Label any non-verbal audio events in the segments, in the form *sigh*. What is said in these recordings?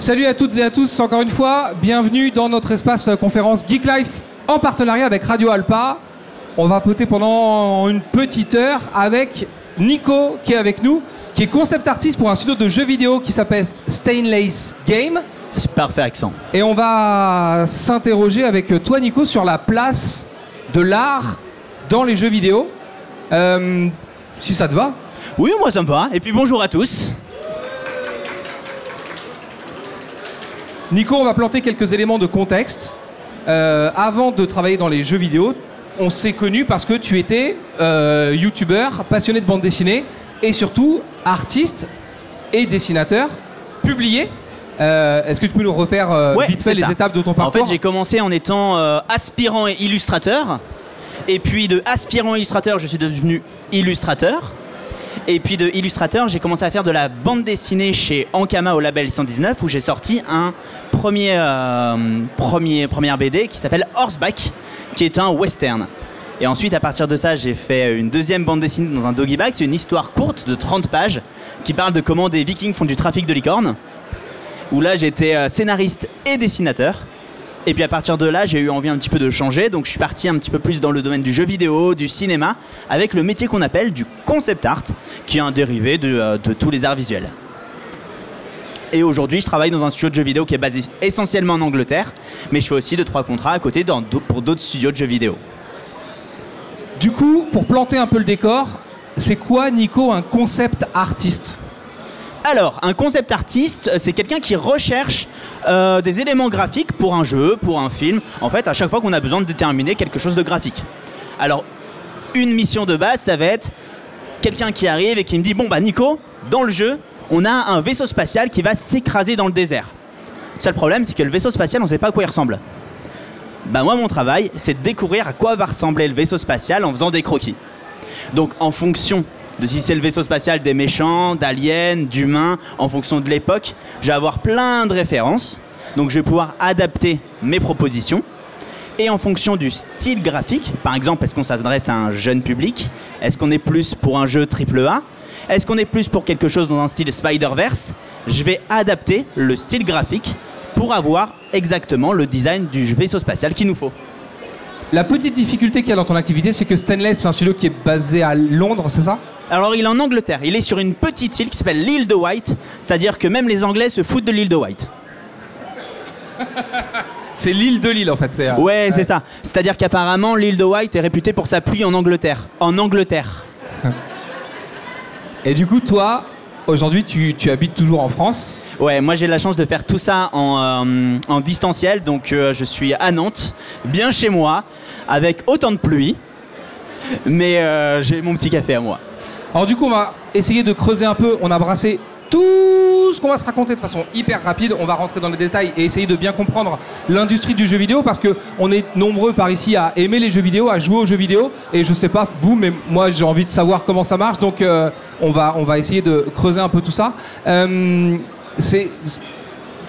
Salut à toutes et à tous, encore une fois, bienvenue dans notre espace euh, conférence Geek Life en partenariat avec Radio Alpa. On va poter pendant une petite heure avec Nico qui est avec nous, qui est concept artiste pour un studio de jeux vidéo qui s'appelle Stainless Game. Parfait accent. Et on va s'interroger avec toi Nico sur la place de l'art dans les jeux vidéo. Euh, si ça te va Oui, moi ça me va. Et puis bonjour à tous. Nico, on va planter quelques éléments de contexte. Euh, avant de travailler dans les jeux vidéo, on s'est connu parce que tu étais euh, youtubeur, passionné de bande dessinée et surtout artiste et dessinateur publié. Euh, Est-ce que tu peux nous refaire euh, Ouais, vite fait les ça. étapes de ton En parcours? fait, j'ai commencé en étant euh, aspirant et illustrateur. Et puis de aspirant illustrateur, je suis devenu illustrateur. Et puis de illustrateur, j'ai commencé à faire de la bande dessinée chez Ankama au label 119 où j'ai sorti un premier, euh, premier première BD qui s'appelle Horseback, qui est un western. Et ensuite, à partir de ça, j'ai fait une deuxième bande dessinée dans un doggy bag. C'est une histoire courte de 30 pages qui parle de comment des vikings font du trafic de licornes. Où là, j'étais euh, scénariste et dessinateur. Et puis à partir de là, j'ai eu envie un petit peu de changer, donc je suis parti un petit peu plus dans le domaine du jeu vidéo, du cinéma, avec le métier qu'on appelle du concept art, qui est un dérivé de, euh, de tous les arts visuels. Et aujourd'hui, je travaille dans un studio de jeux vidéo qui est basé essentiellement en Angleterre, mais je fais aussi deux trois contrats à côté dans pour d'autres studios de jeux vidéo. Du coup, pour planter un peu le décor, c'est quoi Nico un concept artiste? Alors, un concept artiste, euh, c'est quelqu'un qui recherche euh, des éléments graphiques pour un jeu, pour un film. En fait, à chaque fois qu'on a besoin de déterminer quelque chose de graphique. Alors, une mission de base, ça va être quelqu'un qui arrive et qui me dit Bon, bah, Nico, dans le jeu, on a un vaisseau spatial qui va s'écraser dans le désert. Le seul problème, c'est que le vaisseau spatial, on ne sait pas à quoi il ressemble. Bah, moi, mon travail, c'est de découvrir à quoi va ressembler le vaisseau spatial en faisant des croquis. Donc en fonction de si c'est le vaisseau spatial des méchants, d'aliens, d'humains, en fonction de l'époque, je vais avoir plein de références. Donc je vais pouvoir adapter mes propositions. Et en fonction du style graphique, par exemple, est-ce qu'on s'adresse à un jeune public? Est-ce qu'on est plus pour un jeu AAA Est-ce qu'on est plus pour quelque chose dans un style Spider-Verse? Je vais adapter le style graphique pour avoir exactement le design du vaisseau spatial qu'il nous faut. La petite difficulté qu'il y a dans ton activité, c'est que Stainless, c'est un studio qui est basé à Londres, c'est ça? Alors il est en Angleterre, il est sur une petite île qui s'appelle l'île de White, c'est-à-dire que même les Anglais se foutent de l'île de White. *laughs* C'est l'île de l'île en fait. c'est, euh, Ouais, c'est ça. C'est-à-dire qu'apparemment l'île de White est réputée pour sa pluie en Angleterre. En Angleterre. *laughs* Et du coup, toi, aujourd'hui, tu, tu habites toujours en France. Ouais, moi j'ai la chance de faire tout ça en, euh, en distanciel, donc euh, je suis à Nantes, bien chez moi, avec autant de pluie, mais euh, j'ai mon petit café à moi. Alors du coup, on va essayer de creuser un peu. On a brassé tout ce qu'on va se raconter de façon hyper rapide. On va rentrer dans les détails et essayer de bien comprendre l'industrie du jeu vidéo parce que on est nombreux par ici à aimer les jeux vidéo, à jouer aux jeux vidéo. Et je sais pas vous, mais moi j'ai envie de savoir comment ça marche. Donc euh, on va essayer de creuser un peu tout ça. Euh,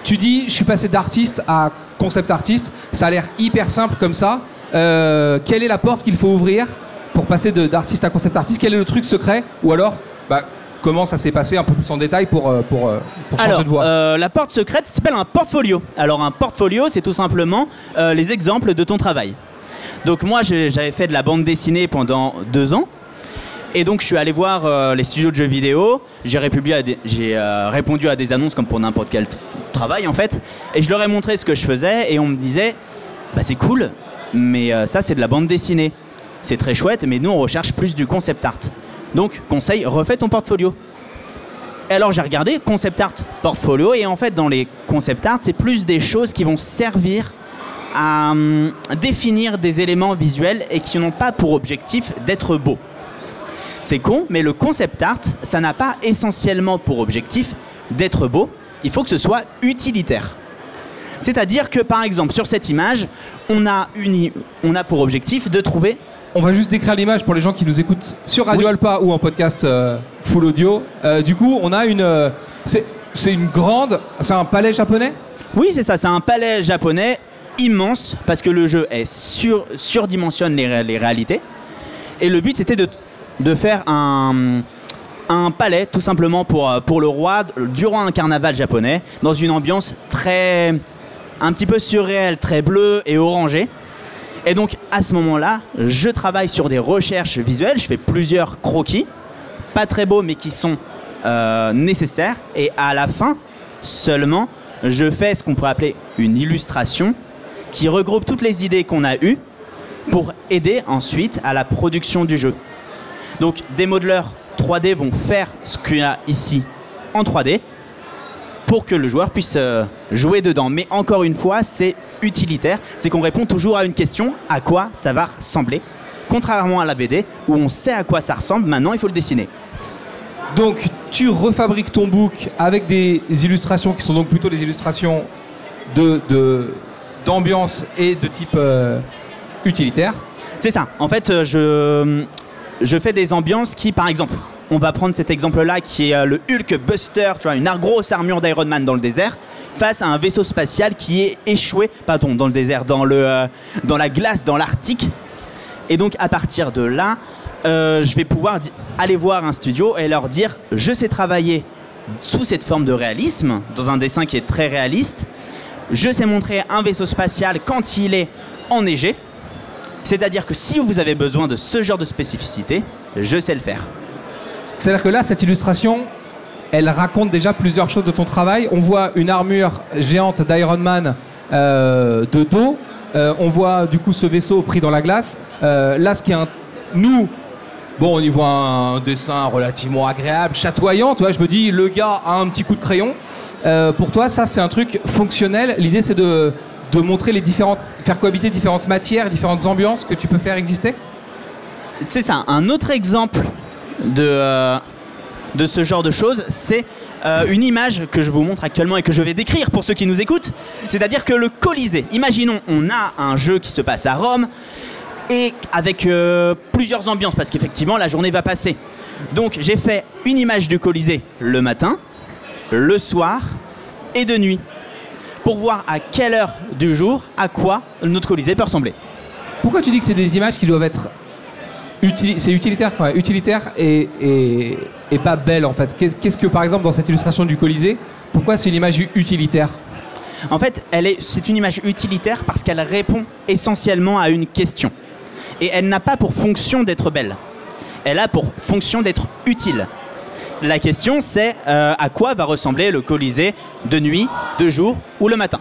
tu dis, je suis passé d'artiste à concept artiste. Ça a l'air hyper simple comme ça. Euh, quelle est la porte qu'il faut ouvrir pour passer d'artiste à concept artiste? Quel est le truc secret? Ou alors, bah, comment ça s'est passé un peu plus en détail pour, euh, pour, euh, pour changer Alors, de voix euh, la porte secrète s'appelle un portfolio. Alors, un portfolio, c'est tout simplement euh, les exemples de ton travail. Donc, moi, j'avais fait de la bande dessinée pendant deux ans. Et donc, je suis allé voir euh, les studios de jeux vidéo. J'ai répondu à des annonces comme pour n'importe quel travail, en fait. Et je leur ai montré ce que je faisais. Et on me disait, bah, c'est cool, mais ça, c'est de la bande dessinée. C'est très chouette, mais nous, on recherche plus du concept art. Donc, conseil, refais ton portfolio. Et alors j'ai regardé concept art portfolio et en fait dans les concept art c'est plus des choses qui vont servir à hum, définir des éléments visuels et qui n'ont pas pour objectif d'être beaux. C'est con, mais le concept art, ça n'a pas essentiellement pour objectif d'être beau, il faut que ce soit utilitaire. C'est-à-dire que par exemple sur cette image, on a, on a pour objectif de trouver On va juste décrire l'image pour les gens qui nous écoutent sur Radio Oui. Alpa ou en podcast euh, full audio. Euh, du coup, on a une. euh, c'est c'est une grande. C'est un palais japonais? Oui, c'est ça, c'est un palais japonais immense parce que le jeu est sur, surdimensionne les, ré- les réalités. Et le but c'était de, de faire un, un palais tout simplement pour, euh, pour le roi durant un carnaval japonais dans une ambiance très un petit peu surréelle, très bleue et orangée. Et donc à ce moment-là, je travaille sur des recherches visuelles, je fais plusieurs croquis, pas très beaux mais qui sont euh, nécessaires. Et à la fin seulement, je fais ce qu'on pourrait appeler une illustration qui regroupe toutes les idées qu'on a eues pour aider ensuite à la production du jeu. Donc des modeleurs 3D vont faire ce qu'il y a ici en 3D pour que le joueur puisse euh, jouer dedans. Mais encore une fois, c'est utilitaire, c'est qu'on répond toujours à une question, à quoi ça va ressembler. Contrairement à la BD, où on sait à quoi ça ressemble, maintenant il faut le dessiner. Donc tu refabriques ton book avec des illustrations qui sont donc plutôt des illustrations de, d'ambiance et de type euh, utilitaire. C'est ça. En fait, euh, je, je fais des ambiances qui, par exemple, on va prendre cet exemple-là qui est euh, le Hulk Buster, tu vois, une grosse armure d'Iron Man dans le désert, face à un vaisseau spatial qui est échoué, pardon, dans le désert, dans, le, dans la glace, dans l'Arctique. Et donc, à partir de là, je vais pouvoir aller voir un studio et leur dire je sais travailler sous cette forme de réalisme, dans un dessin qui est très réaliste. Je sais montrer un vaisseau spatial quand il est enneigé. C'est-à-dire que si vous avez besoin de ce genre de spécificité, je sais le faire. C'est-à-dire que là, cette illustration, elle raconte déjà plusieurs choses de ton travail. On voit une armure géante d'Iron Man euh, de dos. Euh, on voit du coup ce vaisseau pris dans la glace. Euh, là, ce qui est un... nous, Bon, on y voit un dessin relativement agréable, chatoyant. Tu vois, je me dis, le gars a un petit coup de crayon. Pour toi, ça, c'est un truc fonctionnel. L'idée, c'est de, montrer les différentes, faire cohabiter différentes matières, différentes ambiances que tu peux faire exister? C'est ça. Un autre exemple de, euh, de ce genre de choses, c'est euh, une image que je vous montre actuellement et que je vais décrire pour ceux qui nous écoutent. C'est-à-dire que le Colisée. Imaginons, on a un jeu qui se passe à Rome et avec euh, plusieurs ambiances parce qu'effectivement la journée va passer. Donc j'ai fait une image du Colisée le matin, le soir et de nuit pour voir à quelle heure du jour, à quoi notre Colisée peut ressembler. Pourquoi tu dis que c'est des images qui doivent être c'est utilitaire, utilitaire et, et, pas belle en fait. Qu'est-ce que par exemple dans cette illustration du Colisée, pourquoi c'est une image utilitaire? En fait, est, c'est une image utilitaire parce qu'elle répond essentiellement à une question et elle n'a pas pour fonction d'être belle. Elle a pour fonction d'être utile. La question c'est euh, à quoi va ressembler le Colisée de nuit, de jour ou le matin?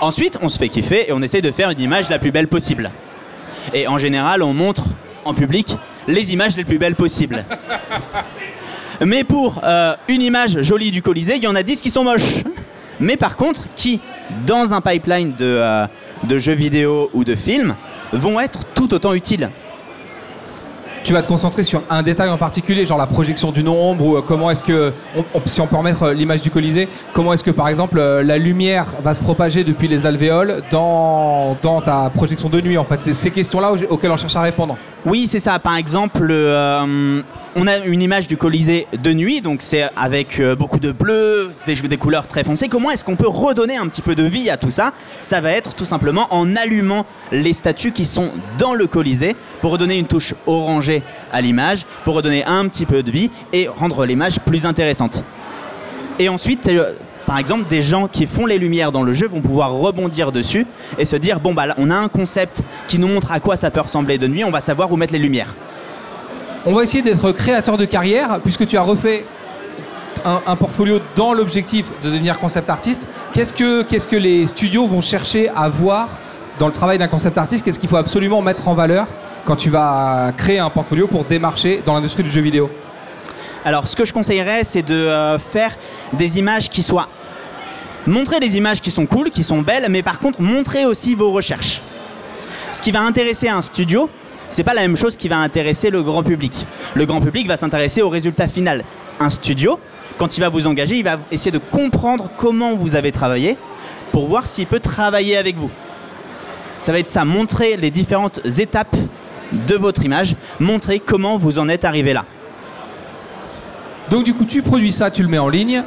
Ensuite, on se fait kiffer et on essaie de faire une image la plus belle possible. Et en général, on montre en public les images les plus belles possibles. Mais pour euh, une image jolie du Colisée, il y en a 10 qui sont moches. Mais par contre, qui, dans un pipeline de, euh, de jeux vidéo ou de films, vont être tout autant utiles. Tu vas te concentrer sur un détail en particulier, genre la projection du nombre, ou euh, comment est-ce que, si on peut remettre euh, l'image du Colisée, comment est-ce que par exemple euh, la lumière va se propager depuis les alvéoles dans, dans ta projection de nuit en fait? C'est ces questions-là auxquelles on cherche à répondre. Oui, c'est ça. Par exemple, on a une image du Colisée de nuit, donc c'est avec beaucoup de bleu, des, des couleurs très foncées. Comment est-ce qu'on peut redonner un petit peu de vie à tout ça? Ça va être tout simplement en allumant les statues qui sont dans le Colisée pour redonner une touche orangée à l'image, pour redonner un petit peu de vie et rendre l'image plus intéressante. Et ensuite, euh, par exemple, des gens qui font les lumières dans le jeu vont pouvoir rebondir dessus et se dire bon bah là, on a un concept qui nous montre à quoi ça peut ressembler de nuit, on va savoir où mettre les lumières. On va essayer d'être créateur de carrière, puisque tu as refait un, portfolio dans l'objectif de devenir concept artiste. Qu'est-ce que, qu'est-ce que les studios vont chercher à voir dans le travail d'un concept artiste? Qu'est-ce qu'il faut absolument mettre en valeur? Quand tu vas créer un portfolio pour démarcher dans l'industrie du jeu vidéo Alors, ce que je conseillerais, c'est de euh, faire des images qui soient. Montrer des images qui sont cool, qui sont belles, mais par contre, montrer aussi vos recherches. Ce qui va intéresser un studio, c'est pas la même chose qui va intéresser le grand public. Le grand public va s'intéresser au résultat final. Un studio, quand il va vous engager, il va essayer de comprendre comment vous avez travaillé pour voir s'il peut travailler avec vous. Ça va être ça, montrer les différentes étapes de votre image, montrer comment vous en êtes arrivé là. Donc du coup, tu produis ça, tu le mets en ligne,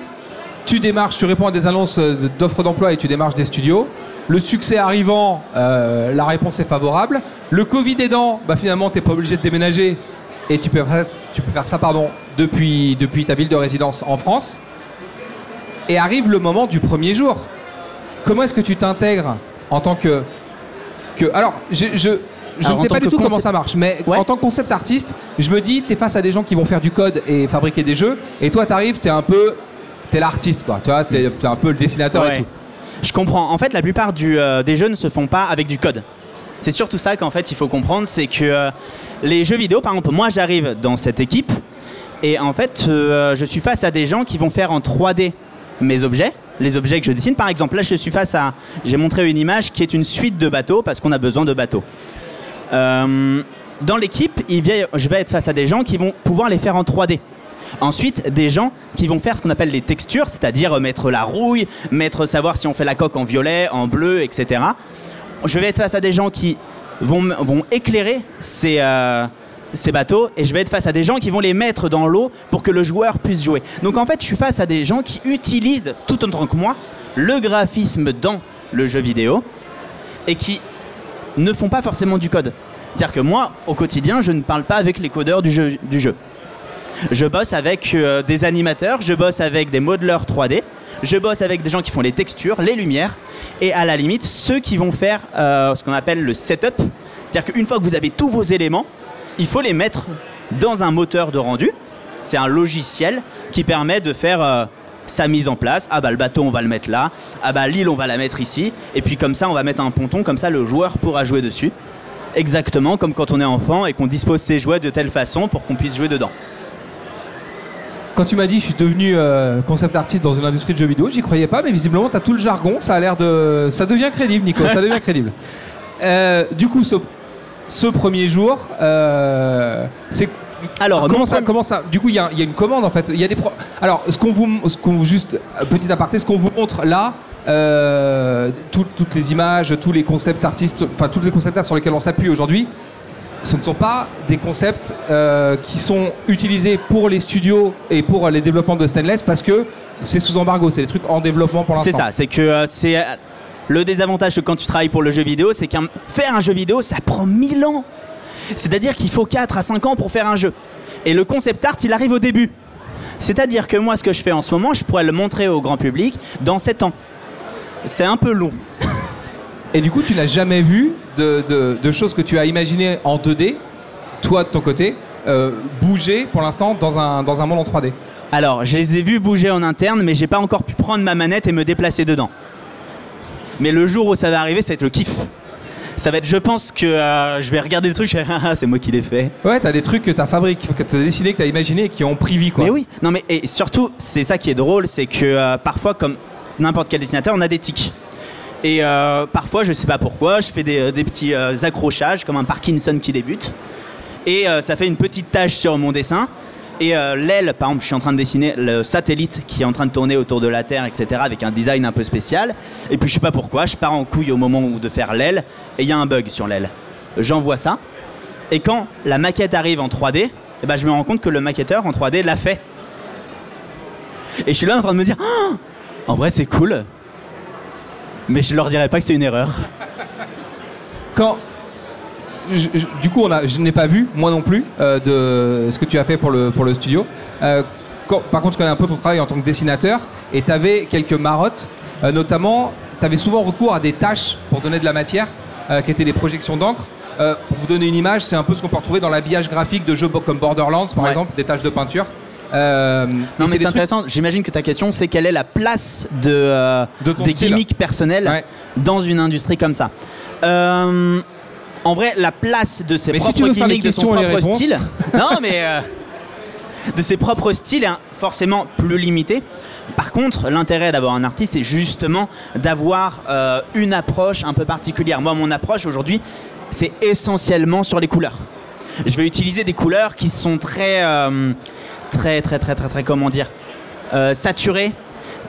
tu démarches, tu réponds à des annonces d'offres d'emploi et tu démarches des studios. Le succès arrivant, euh, la réponse est favorable. Le Covid aidant, bah finalement, tu n'es pas obligé de déménager et tu peux faire, ça pardon, depuis, ta ville de résidence en France. Et arrive le moment du premier jour. Comment est-ce que tu t'intègres en tant que. alors, je, je Alors, ne sais pas du tout comment ça marche, mais Ouais. en tant que concept artiste, je me dis, tu es face à des gens qui vont faire du code et fabriquer des jeux, et toi, tu arrives, tu es un peu. Tu es l'artiste, quoi. Tu vois, tu es, un peu le dessinateur et tout. Je comprends. En fait, la plupart du, euh, des jeux ne se font pas avec du code. C'est surtout ça qu'en fait il faut comprendre, c'est que euh, les jeux vidéo, par exemple, moi j'arrive dans cette équipe et en fait euh, je suis face à des gens qui vont faire en 3D mes objets, les objets que je dessine. Par exemple, là je suis face à, j'ai montré une image qui est une suite de bateaux parce qu'on a besoin de bateaux. Euh, dans l'équipe, je vais être face à des gens qui vont pouvoir les faire en 3D. Ensuite, des gens qui vont faire ce qu'on appelle les textures, c'est-à-dire mettre la rouille, mettre savoir si on fait la coque en violet, en bleu, etc. Je vais être face à des gens qui vont, éclairer euh, ces bateaux et je vais être face à des gens qui vont les mettre dans l'eau pour que le joueur puisse jouer. Donc en fait, je suis face à des gens qui utilisent, tout autant que moi, le graphisme dans le jeu vidéo et qui ne font pas forcément du code. C'est-à-dire que moi, au quotidien, je ne parle pas avec les codeurs du jeu. Du jeu. Je bosse avec euh, des animateurs, je bosse avec des modeleurs 3D, je bosse avec des gens qui font les textures, les lumières, et à la limite, ceux qui vont faire euh, ce qu'on appelle le setup. C'est-à-dire qu'une fois que vous avez tous vos éléments, il faut les mettre dans un moteur de rendu. C'est un logiciel qui permet de faire euh, sa mise en place. Ah bah le bateau on va le mettre là, ah bah l'île on va la mettre ici, et puis comme ça on va mettre un ponton, comme ça le joueur pourra jouer dessus. Exactement comme quand on est enfant et qu'on dispose ses jouets de telle façon pour qu'on puisse jouer dedans. Quand tu m'as dit je suis devenu euh, concept artiste dans une industrie de jeux vidéo, j'y croyais pas, mais visiblement tu as tout le jargon, ça a l'air de. Ça devient crédible, Nico, ça devient crédible. *laughs* Euh, du coup, ce, ce premier jour, euh, c'est. Alors, comment mon ça, comment ça Du coup, il y, a- il y a une commande en fait. Il y a des pro- Alors, ce qu'on vous, ce qu'on vous juste euh, petit aparté, ce qu'on vous montre là, euh, tout- toutes les images, tous les concepts artistes, enfin tous les concepts art sur lesquels on s'appuie aujourd'hui, ce ne sont pas des concepts euh, qui sont utilisés pour les studios et pour les développements de Stainless parce que c'est sous embargo, c'est des trucs en développement pour l'instant. C'est ça, c'est que euh, c'est le désavantage que quand tu travailles pour le jeu vidéo, c'est qu'un faire un jeu vidéo, ça prend 1000 ans. C'est-à-dire qu'il faut 4 à 5 ans pour faire un jeu. Et le concept art, il arrive au début. C'est-à-dire que moi, ce que je fais en ce moment, je pourrais le montrer au grand public dans 7 ans. C'est un peu long. Et du coup, tu n'as jamais vu de, de- de choses que tu as imaginées en 2D, toi de ton côté, euh, bouger pour l'instant dans un, dans un monde en 3D. Alors, je les ai vus bouger en interne, mais j'ai pas encore pu prendre ma manette et me déplacer dedans. Mais le jour où ça va arriver, ça va être le kiff. Ça va être, je pense que euh, je vais regarder le truc, *laughs* Ah, c'est moi qui l'ai fait. Ouais, t'as des trucs que t'as fabriqué, que t'as dessiné, que t'as imaginé et qui ont pris vie quoi. Mais oui, non mais et surtout, c'est ça qui est drôle, c'est que euh, parfois, comme n'importe quel dessinateur, on a des tics. Et euh, parfois, je sais pas pourquoi, je fais des, des petits accrochages comme un Parkinson qui débute. Et ça fait une petite tache sur mon dessin. Et euh, l'aile, par exemple, je suis en train de dessiner le satellite qui est en train de tourner autour de la Terre, etc., avec un design un peu spécial. Et puis je sais pas pourquoi, je pars en couille au moment où de faire l'aile, et il y a un bug sur l'aile. J'envoie ça, et quand la maquette arrive en 3D, eh ben, je me rends compte que le maquetteur en 3D l'a fait. Et je suis là en train de me dire, Ah en vrai c'est cool, mais je leur dirais pas que c'est une erreur. Quand. Je- je- du coup, on a, je n'ai pas vu, moi non plus, euh, de ce que tu as fait pour le, pour le studio. Euh, quand- par contre, je connais un peu ton travail en tant que dessinateur et tu avais quelques marottes, euh, notamment, tu avais souvent recours à des tâches pour donner de la matière, qui étaient des projections d'encre. Pour vous donner une image, c'est un peu ce qu'on peut retrouver dans l'habillage graphique de jeux comme Borderlands, par Ouais. exemple, des tâches de peinture. Euh, Non mais c'est trucs- intéressant, j'imagine que ta question c'est quelle est la place de, euh, De des style. gimmicks personnels Ouais. dans une industrie comme ça. Euh, en vrai, la place de ses Mais propres gimmicks, de son propre style, *laughs* non mais euh, de ses propres styles est forcément plus limité. Par contre, l'intérêt d'avoir un artiste, c'est justement d'avoir euh, une approche un peu particulière. Moi, mon approche aujourd'hui, c'est essentiellement sur les couleurs. Je vais utiliser des couleurs qui sont très, euh, très, très, très, très, très, comment dire, saturées,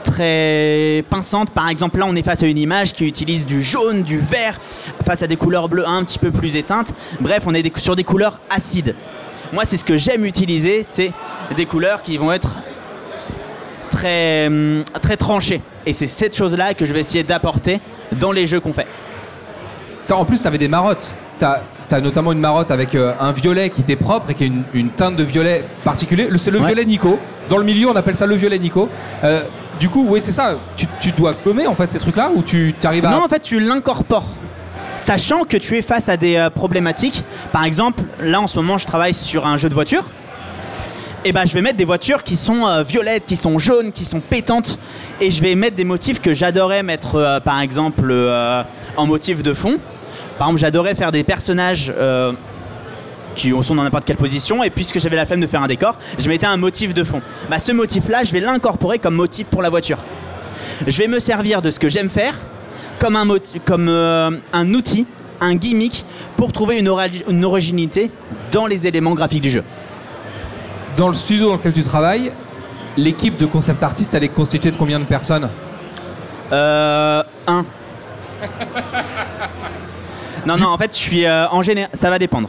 très pinçantes. Par exemple, là, on est face à une image qui utilise du jaune, du vert, face à des couleurs bleues un petit peu plus éteintes. Bref, on est sur des couleurs acides. Moi, c'est ce que j'aime utiliser, c'est des couleurs qui vont être très, hum, très tranchées. Et c'est cette chose-là que je vais essayer d'apporter dans les jeux qu'on fait. En plus, tu avais des marottes. T'as tu as notamment une marotte avec euh, un violet qui t'est propre et qui a une, une teinte de violet particulier. Le- C'est le Ouais. violet Nico. Dans le milieu, on appelle ça le violet Nico. Euh, du coup, oui, c'est ça. Tu, tu dois gommer en fait ces trucs-là ou tu arrives à. Non, en fait, tu l'incorpores. Sachant que tu es face à des euh, problématiques. Par exemple, là en ce moment, je travaille sur un jeu de voiture. Et ben, je vais mettre des voitures qui sont euh, violettes, qui sont jaunes, qui sont pétantes. Et je vais mettre des motifs que j'adorais mettre, euh, par exemple, en motif de fond. Par exemple, j'adorais faire des personnages qui sont dans n'importe quelle position. Et puisque j'avais la flemme de faire un décor, je mettais un motif de fond. Bah, ce motif-là, je vais l'incorporer comme motif pour la voiture. Je vais me servir de ce que j'aime faire comme un, comme, euh, un outil, un gimmick pour trouver une originalité dans les éléments graphiques du jeu. Dans le studio dans lequel tu travailles, l'équipe de concept artiste, elle est constituée de combien de personnes? Euh, un. *laughs* non, non, en fait, je suis euh, en général. Ça va dépendre.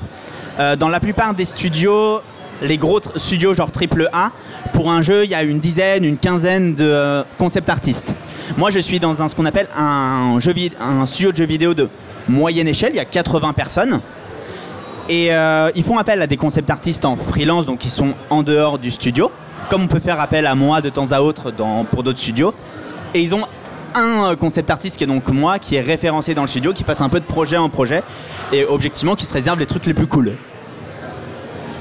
Euh, dans la plupart des studios, les gros studios genre triple A, pour un jeu, il y a une dizaine, une quinzaine de euh, concept artistes. Moi, je suis dans un, ce qu'on appelle un, studio de jeux vidéo de moyenne échelle. Il y a 80 personnes. Et euh, ils font appel à des concept artistes en freelance, donc qui sont en dehors du studio, comme on peut faire appel à moi de temps à autre pour d'autres studios. Et ils ont un euh, concept artiste qui est donc moi, qui est référencé dans le studio, qui passe un peu de projet en projet, et objectivement qui se réserve les trucs les plus cool.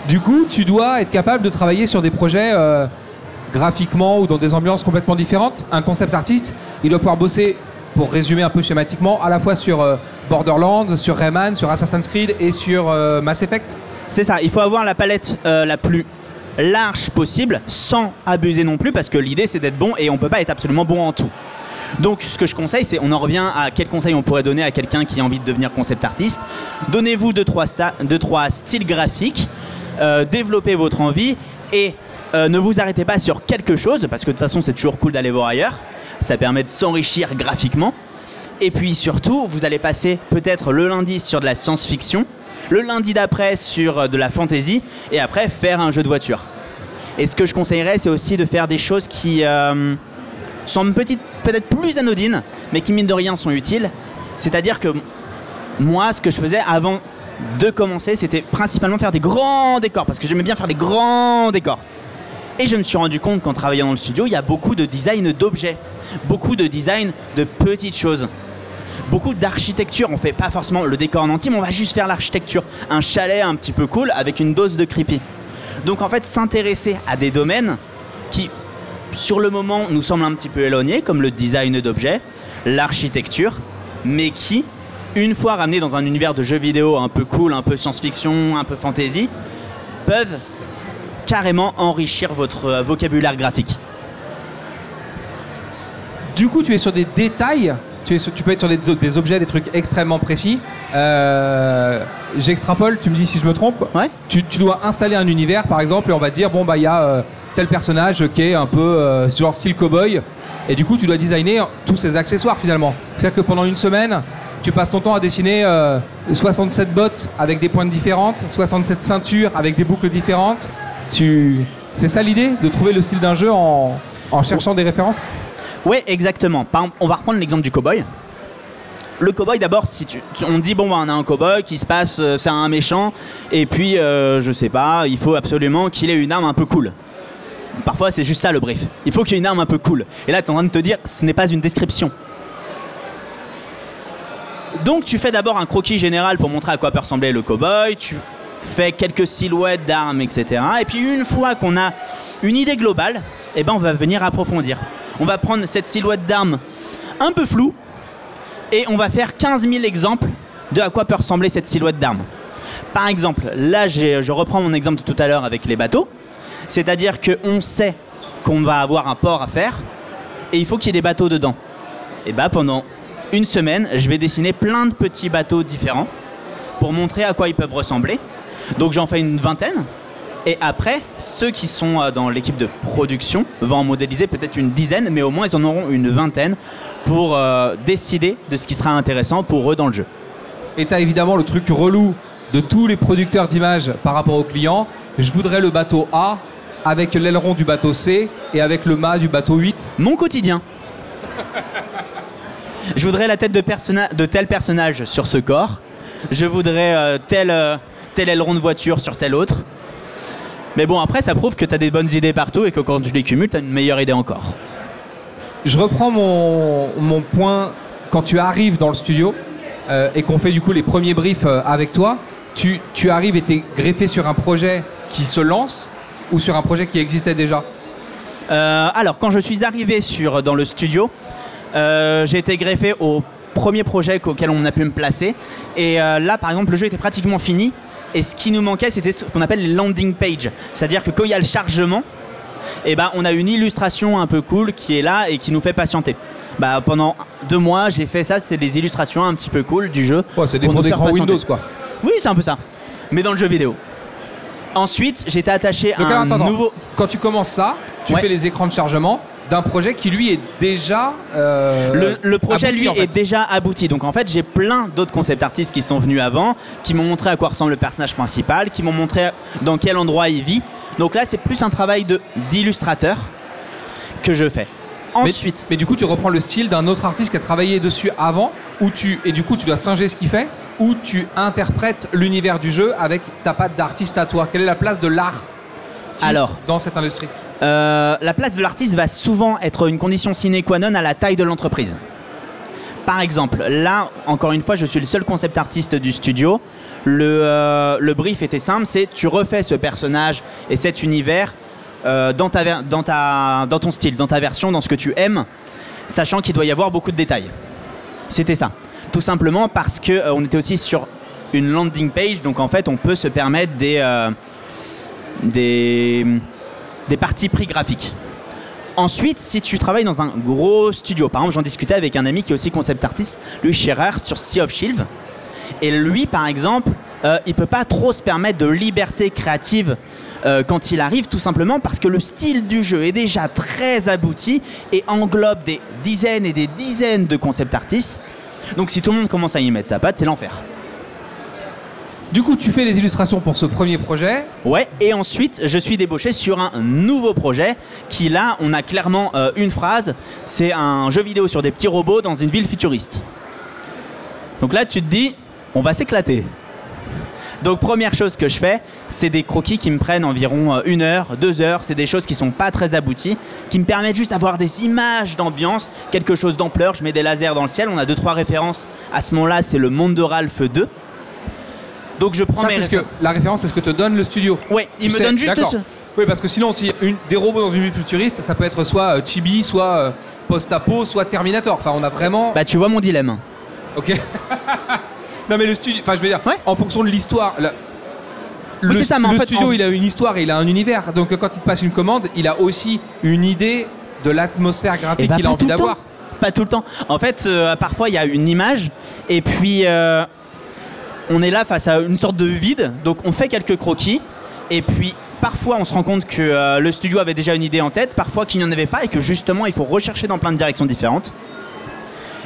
Du coup, tu dois être capable de travailler sur des projets euh, graphiquement ou dans des ambiances complètement différentes. Un concept artiste, il doit pouvoir bosser, pour résumer un peu schématiquement, à la fois sur euh, Borderlands, sur Rayman, sur Assassin's Creed et sur euh, Mass Effect. C'est ça, il faut avoir la palette la plus large possible, sans abuser non plus, parce que l'idée c'est d'être bon et on peut pas être absolument bon en tout. Donc ce que je conseille, c'est on en revient à quel conseil on pourrait donner à quelqu'un qui a envie de devenir concept artiste. Donnez-vous deux trois, sta- deux, trois styles graphiques, euh, développez votre envie et euh, ne vous arrêtez pas sur quelque chose, parce que de toute façon c'est toujours cool d'aller voir ailleurs. Ça permet de s'enrichir graphiquement. Et puis surtout, vous allez passer peut-être le lundi sur de la science-fiction, le lundi d'après sur euh, de la fantasy, et après faire un jeu de voiture. Et ce que je conseillerais, c'est aussi de faire des choses qui petite- peut-être plus anodines, mais qui mine de rien sont utiles. C'est-à-dire que moi, ce que je faisais avant de commencer, c'était principalement faire des grands décors, parce que j'aimais bien faire des grands décors. Et je me suis rendu compte qu'en travaillant dans le studio, il y a beaucoup de design d'objets, beaucoup de design de petites choses, beaucoup d'architecture. On fait pas forcément le décor en entier, mais on va juste faire l'architecture. Un chalet un petit peu cool avec une dose de creepy. Donc en fait, s'intéresser à des domaines qui, sur le moment, nous semblent un petit peu éloignés, comme le design d'objets, l'architecture, mais qui, une fois ramenés dans un univers de jeux vidéo un peu cool, un peu science-fiction, un peu fantasy, peuvent carrément enrichir votre euh, vocabulaire graphique. Du coup, tu es sur des détails. Tu, es sur- tu peux être sur des, des objets, des trucs extrêmement précis. Euh, J'extrapole, tu me dis si je me trompe. Ouais. Tu, tu dois installer un univers, par exemple, et on va dire, bon, bah, il y a euh, tel personnage qui est un peu euh, genre style cowboy. Et du coup, tu dois designer tous ces accessoires finalement. C'est-à-dire que pendant une semaine, tu passes ton temps à dessiner euh, 67 bottes avec des pointes différentes, 67 ceintures avec des boucles différentes. Tu... C'est ça l'idée De trouver le style d'un jeu en, cherchant des références? Oui, exactement. Par on va reprendre l'exemple du cowboy. Le cowboy, d'abord, si tu, on dit bon, bah, on a un cowboy qui se passe, euh, c'est un méchant, et puis euh, je sais pas, il faut absolument qu'il ait une arme un peu cool. Parfois, c'est juste ça le brief. Il faut qu'il y ait une arme un peu cool. Et là, tu es en train de te dire, ce n'est pas une description. Donc, tu fais d'abord un croquis général pour montrer à quoi peut ressembler le cowboy. Tu fais quelques silhouettes d'armes, etc. Et puis, une fois qu'on a une idée globale, eh ben, on va venir approfondir. On va prendre cette silhouette d'arme un peu floue et on va faire 15 000 exemples de à quoi peut ressembler cette silhouette d'arme. Par exemple, là, je reprends mon exemple de tout à l'heure avec les bateaux. C'est-à-dire qu'on sait qu'on va avoir un port à faire et il faut qu'il y ait des bateaux dedans. Et bah pendant une semaine, je vais dessiner plein de petits bateaux différents pour montrer à quoi ils peuvent ressembler. Donc j'en fais une vingtaine. Et après, ceux qui sont euh, dans l'équipe de production vont en modéliser peut-être une dizaine, mais au moins ils en auront une vingtaine pour euh, décider de ce qui sera intéressant pour eux dans le jeu. Et t'as évidemment le truc relou de tous les producteurs d'images par rapport aux clients. Je voudrais le bateau A avec l'aileron du bateau C et avec le mât du bateau 8. Mon quotidien. Je voudrais la tête de, tel personnage sur ce corps. je voudrais euh, tel, euh, tel aileron de voiture sur tel autre. Mais bon, après, ça prouve que tu as des bonnes idées partout et que quand tu les cumules, tu as une meilleure idée encore. Je reprends mon, mon point quand tu arrives dans le studio euh, et qu'on fait du coup les premiers briefs avec toi. Tu, tu arrives et tu es greffé sur un projet qui se lance ou sur un projet qui existait déjà Euh, alors, quand je suis arrivé sur, dans le studio, euh, j'ai été greffé au premier projet auquel on a pu me placer. Et euh, là, par exemple, le jeu était pratiquement fini. Et ce qui nous manquait, c'était ce qu'on appelle les landing pages. C'est-à-dire que quand il y a le chargement, eh ben, on a une illustration un peu cool qui est là et qui nous fait patienter. Bah, pendant deux mois, j'ai fait ça, c'est des illustrations un petit peu cool du jeu. Ouais, c'est des fonds d'écran. Windows quoi. Oui, c'est un peu ça. Mais dans le jeu vidéo. Ensuite, j'étais attaché Donc à un attends, nouveau. Quand tu commences ça, tu Ouais. fais les écrans de chargement d'un projet qui lui est déjà. euh, Le, le projet, abouti, lui, en fait. est déjà abouti. Donc, en fait, j'ai plein d'autres concept artistes qui sont venus avant, qui m'ont montré à quoi ressemble le personnage principal, qui m'ont montré dans quel endroit il vit. Donc là, c'est plus un travail de- d'illustrateur que je fais. Mais- Ensuite, Mais, du coup, tu reprends le style d'un autre artiste qui a travaillé dessus avant, où tu et du coup, tu dois singer ce qu'il fait, ou tu interprètes l'univers du jeu avec ta patte d'artiste à toi. Quelle est la place de l'art Alors. dans cette industrie euh, la place de l'artiste va souvent être une condition sine qua non à la taille de l'entreprise. Par exemple, là, encore une fois, je suis le seul concept artiste du studio. Le, euh, le brief était simple, c'est tu refais ce personnage et cet univers euh, dans, ta, ver- dans, ta, dans ton style, dans ta version, dans ce que tu aimes, sachant qu'il doit y avoir beaucoup de détails. C'était ça. Tout simplement parce que euh, on était aussi sur une landing page, donc en fait, on peut se permettre des, euh, des, des parties pris graphiques. Ensuite, si tu travailles dans un gros studio, par exemple, j'en discutais avec un ami qui est aussi concept artiste, Louis Scherer, sur Sea of Shield. Et lui, par exemple, euh, il peut pas trop se permettre de liberté créative euh, quand il arrive, tout simplement parce que le style du jeu est déjà très abouti et englobe des dizaines et des dizaines de concept artistes. Donc, si tout le monde commence à y mettre sa patte, c'est l'enfer. Du coup, tu fais les illustrations pour ce premier projet. Ouais, et ensuite je suis débauché sur un nouveau projet qui là, on a clairement euh, une phrase, c'est un jeu vidéo sur des petits robots dans une ville futuriste. Donc là, tu te dis, on va s'éclater. Donc première chose que je fais, c'est des croquis qui me prennent environ euh, une heure, deux heures, c'est des choses qui sont pas très abouties, qui me permettent juste d'avoir des images d'ambiance, quelque chose d'ampleur, je mets des lasers dans le ciel, on a deux trois références. À ce moment-là, c'est le monde de Ralph 2. Donc je prends Ça, mes ce que la référence, c'est ce que te donne le studio. Ouais, il Tu me sais, donne juste ce. Oui, parce que sinon, si une, des robots dans une ville futuriste, ça peut être soit euh, Chibi, soit euh, Post-Apo, soit Terminator. Enfin, on a vraiment. Bah tu vois mon dilemme. Ok. *laughs* non, mais le studio. Enfin, je veux dire, Ouais. en fonction de l'histoire. Le, Oui, le- c'est ça, mais en le fait, studio, en- il a une histoire et il a un univers. Donc, quand il te passe une commande, il a aussi une idée de l'atmosphère graphique bah, qu'il a envie d'avoir. Pas tout le temps. En fait, euh, parfois il y a une image et puis euh, on est là face à une sorte de vide. Donc on fait quelques croquis et puis parfois on se rend compte que euh, le studio avait déjà une idée en tête, parfois qu'il n'y en avait pas et que justement il faut rechercher dans plein de directions différentes.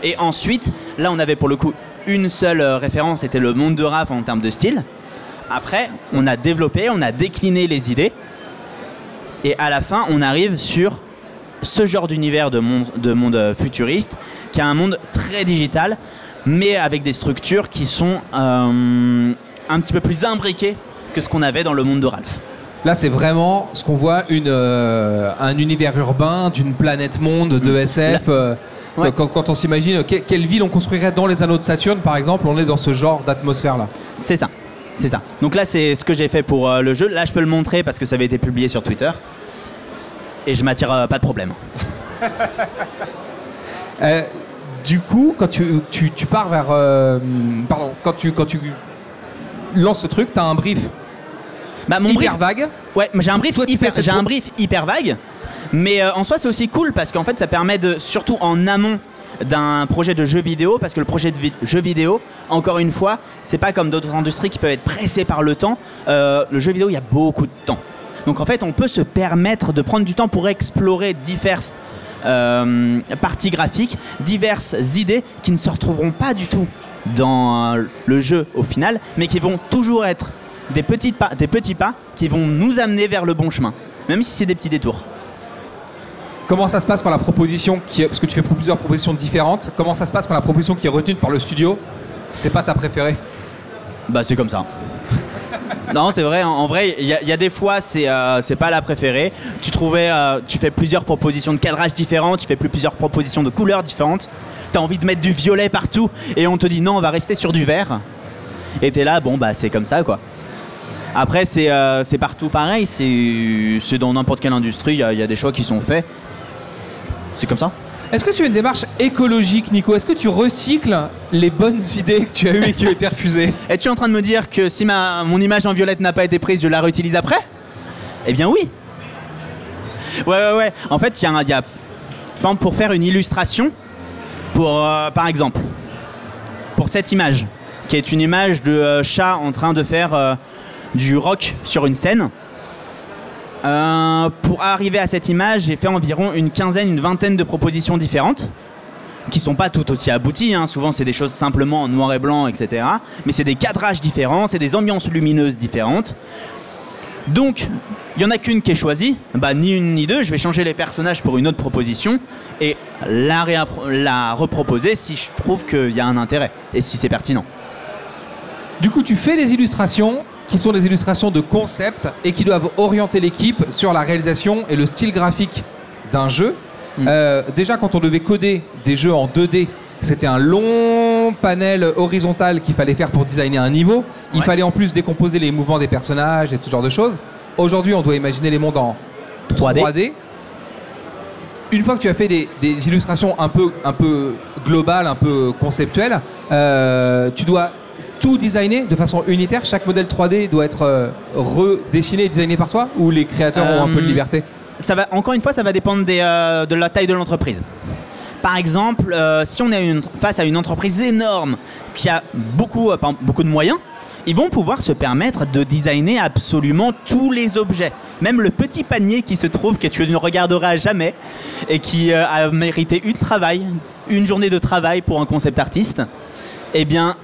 Et ensuite, là on avait pour le coup une seule euh, référence, c'était le monde de Raph en termes de style. Après, on a développé, on a décliné les idées et à la fin on arrive sur ce genre d'univers de monde, de monde euh, futuriste, qui a un monde très digital, mais avec des structures qui sont euh, un petit peu plus imbriquées que ce qu'on avait dans le monde de Ralph. Là, c'est vraiment ce qu'on voit une, euh, un univers urbain d'une planète monde de SF. Mm. Ouais. quand, quand on s'imagine que- quelle ville on construirait dans les anneaux de Saturne, par exemple, on est dans ce genre d'atmosphère-là. C'est ça. C'est ça. Donc là, c'est ce que j'ai fait pour euh, le jeu. Là, je peux le montrer parce que ça avait été publié sur Twitter. Et je m'attire euh, pas de problème. *laughs* Euh, du coup, quand tu, tu, tu pars vers. pardon, quand tu, quand tu lances ce truc, tu as un brief Bah, mon hyper brief, vague. Ouais, j'ai un hyper, j'ai brief hyper vague, mais euh, en soi c'est aussi cool parce qu'en fait ça permet de, surtout en amont d'un projet de jeu vidéo, parce que le projet de jeu vidéo, encore une fois, c'est pas comme d'autres industries qui peuvent être pressées par le temps. Euh, le jeu vidéo, il y a beaucoup de temps. Donc en fait, on peut se permettre de prendre du temps pour explorer diverses euh, parties graphiques, diverses idées qui ne se retrouveront pas du tout dans le jeu au final, mais qui vont toujours être des, petites pas, des petits pas qui vont nous amener vers le bon chemin, même si c'est des petits détours. Comment ça se passe quand la proposition, qui est, parce que tu fais plusieurs propositions différentes, comment ça se passe quand la proposition qui est retenue par le studio, c'est pas ta préférée Bah c'est comme ça. *laughs* non, c'est vrai. En, vrai, il y, a- il y a des fois, c'est euh, c'est pas la préférée. Tu trouvais, euh, tu fais plusieurs propositions de cadrage différents, tu fais plus- plusieurs propositions de couleurs différentes. T'as envie de mettre du violet partout, et on te dit non, on va rester sur du vert. Et t'es là, bon bah c'est comme ça quoi. Après, c'est euh, c'est partout pareil. C'est dans n'importe quelle industrie, il y, a- il y a des choix qui sont faits. C'est comme ça. Est-ce que tu as une démarche écologique, Nico? Est-ce que tu recycles les bonnes *laughs* idées que tu as eues et qui ont été refusées? Es-tu en train de me dire que si ma, mon image en violette n'a pas été prise, je la réutilise après? Eh bien oui. Ouais, ouais, ouais. En fait, il y a, un- il y a par exemple, pour faire une illustration, pour, euh, par exemple, pour cette image, qui est une image de euh, chat en train de faire euh, du rock sur une scène. Euh, pour arriver à cette image, j'ai fait environ une quinzaine, une vingtaine de propositions différentes qui sont pas toutes aussi abouties. hein. Souvent, c'est des choses simplement en noir et blanc, etc. Mais c'est des cadrages différents, c'est des ambiances lumineuses différentes. Donc, il y en a qu'une qui est choisie. Bah, ni une ni deux. Je vais changer les personnages pour une autre proposition et la, la reproposer si je trouve qu'il y a un intérêt et si c'est pertinent. Du coup, tu fais des illustrations qui sont des illustrations de concept et qui doivent orienter l'équipe sur la réalisation et le style graphique d'un jeu. Mm. Euh, déjà, quand on devait coder des jeux en 2D, c'était un long panel horizontal qu'il fallait faire pour designer un niveau. Il Ouais. fallait en plus décomposer les mouvements des personnages et tout ce genre de choses. Aujourd'hui, on doit imaginer les mondes en 3D. 3D. Une fois que tu as fait des, des illustrations un peu, un peu globales, un peu conceptuelles, euh, tu dois tout designer de façon unitaire. Chaque modèle 3D doit être euh, redessiné et designé par toi ou les créateurs ont un peu de Euh, liberté ça va, encore une fois, ça va dépendre des, euh, de la taille de l'entreprise. Par exemple, euh, si on est une- face à une entreprise énorme qui a beaucoup, euh, beaucoup de moyens, ils vont pouvoir se permettre de designer absolument tous les objets. Même le petit panier qui se trouve, que tu ne regarderas jamais et qui euh, a mérité une travail, une journée de travail pour un concept artiste, eh bien,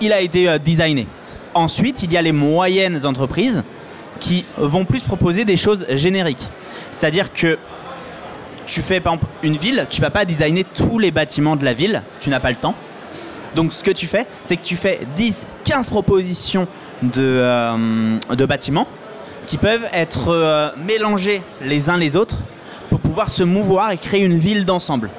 il a été euh, designé. Ensuite, il y a les moyennes entreprises qui vont plus proposer des choses génériques. C'est-à-dire que tu fais par exemple une ville, tu vas pas designer tous les bâtiments de la ville, tu n'as pas le temps. Donc ce que tu fais, c'est que tu fais 10, 15 propositions de, euh, de bâtiments qui peuvent être euh, mélangés les uns les autres pour pouvoir se mouvoir et créer une ville d'ensemble.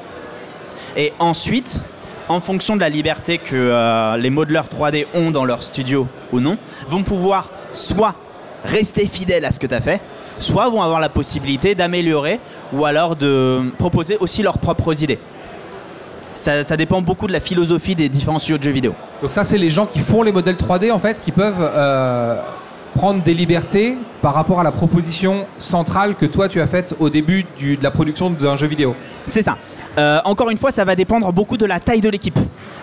Et ensuite, en fonction de la liberté que euh, les modeleurs 3D ont dans leur studio ou non, vont pouvoir soit rester fidèles à ce que tu as fait, soit vont avoir la possibilité d'améliorer ou alors de proposer aussi leurs propres idées. Ça, ça dépend beaucoup de la philosophie des différents studios de jeux vidéo. Donc ça, c'est les gens qui font les modèles 3D en fait, qui peuvent euh, prendre des libertés par rapport à la proposition centrale que toi tu as faite au début du- de la production d'un jeu vidéo. C'est ça. Euh, encore une fois, ça va dépendre beaucoup de la taille de l'équipe.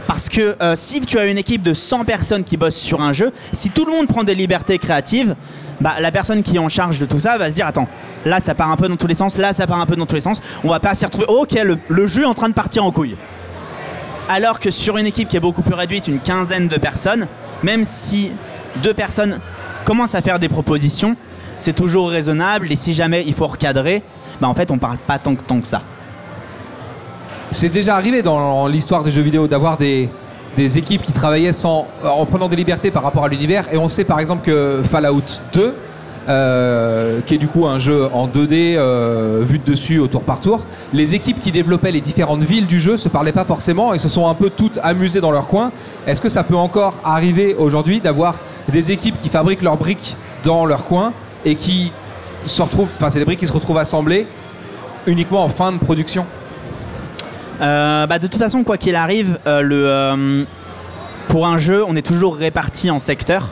Parce que euh, si tu as une équipe de 100 personnes qui bossent sur un jeu, si tout le monde prend des libertés créatives, bah, la personne qui est en charge de tout ça va se dire attends, là ça part un peu dans tous les sens, là ça part un peu dans tous les sens, on va pas s'y retrouver. ok, le, le jeu est en train de partir en couille. Alors que sur une équipe qui est beaucoup plus réduite, une quinzaine de personnes, même si deux personnes commencent à faire des propositions, c'est toujours raisonnable et si jamais il faut recadrer, bah en fait on parle pas tant que, tant que ça. C'est déjà arrivé dans l'histoire des jeux vidéo d'avoir des, équipes qui travaillaient sans, en prenant des libertés par rapport à l'univers. Et on sait par exemple que Fallout 2, euh, qui est du coup un jeu en 2D euh, vu de dessus au tour par tour, les équipes qui développaient les différentes villes du jeu se parlaient pas forcément et se sont un peu toutes amusées dans leur coin. Est-ce que ça peut encore arriver aujourd'hui d'avoir des équipes qui fabriquent leurs briques dans leur coin et qui se retrouvent, enfin c'est des briques qui se retrouvent assemblées uniquement en fin de production? Euh, bah, de toute façon, quoi qu'il arrive, euh, le, euh, pour un jeu, on est toujours réparti en secteurs.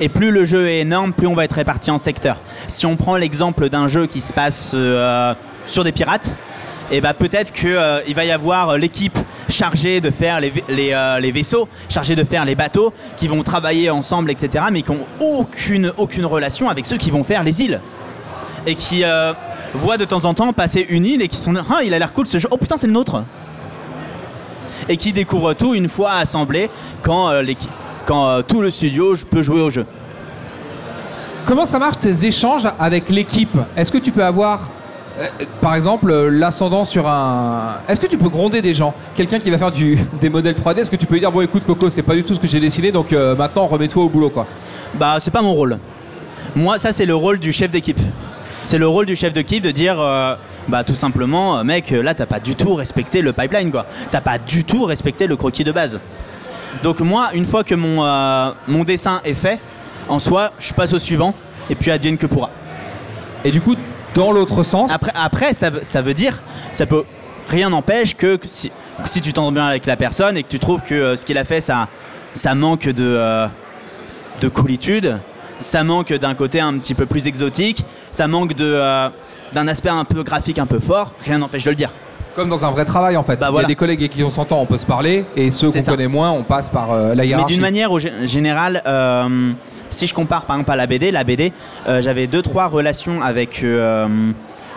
Et plus le jeu est énorme, plus on va être réparti en secteurs. Si on prend l'exemple d'un jeu qui se passe euh, sur des pirates, et bah peut-être qu'il va y avoir l'équipe chargée de faire les, vai- les, euh, les vaisseaux, chargée de faire les bateaux, qui vont travailler ensemble, etc., mais qui n'ont aucune, aucune relation avec ceux qui vont faire les îles. Et qui euh, voient de temps en temps passer une île et qui sont Ah, il a l'air cool ce jeu, oh putain, c'est le nôtre Et qui découvrent tout une fois assemblé quand, euh, quand euh, tout le studio peut jouer au jeu. Comment ça marche tes échanges avec l'équipe? Est-ce que tu peux avoir Euh, par exemple, l'ascendant sur un. Est-ce que tu peux gronder des gens? Quelqu'un qui va faire du, *laughs* des modèles 3D, est-ce que tu peux lui dire bon écoute Coco, c'est pas du tout ce que j'ai dessiné, donc maintenant remets-toi au boulot quoi? Bah, c'est pas mon rôle. Moi, ça, c'est le rôle du chef d'équipe. C'est le rôle du chef d'équipe de dire, euh, bah, tout simplement, euh, mec, là, t'as pas du tout respecté le pipeline, quoi. T'as pas du tout respecté le croquis de base. Donc, moi, une fois que mon, euh, mon dessin est fait, en soi, je passe au suivant, et puis advienne que pourra. Et du coup, dans l'autre sens, Après, après ça, veut- ça veut dire, ça peut rien n'empêche que, si, si tu t'entends bien avec la personne et que tu trouves que euh, ce qu'il a fait, ça, ça manque de, euh, de coolitude, ça manque d'un côté un petit peu plus exotique, ça manque de, euh, d'un aspect un peu graphique un peu fort, rien n'empêche de le dire. comme dans un vrai travail en fait. Bah, Il y a des collègues avec qui on s'entend, on peut se parler, et ceux qu'on connaît moins, on passe par euh, la Mais hiérarchie. d'une manière générale, euh, si je compare par exemple à la BD, la BD, j'avais deux trois relations avec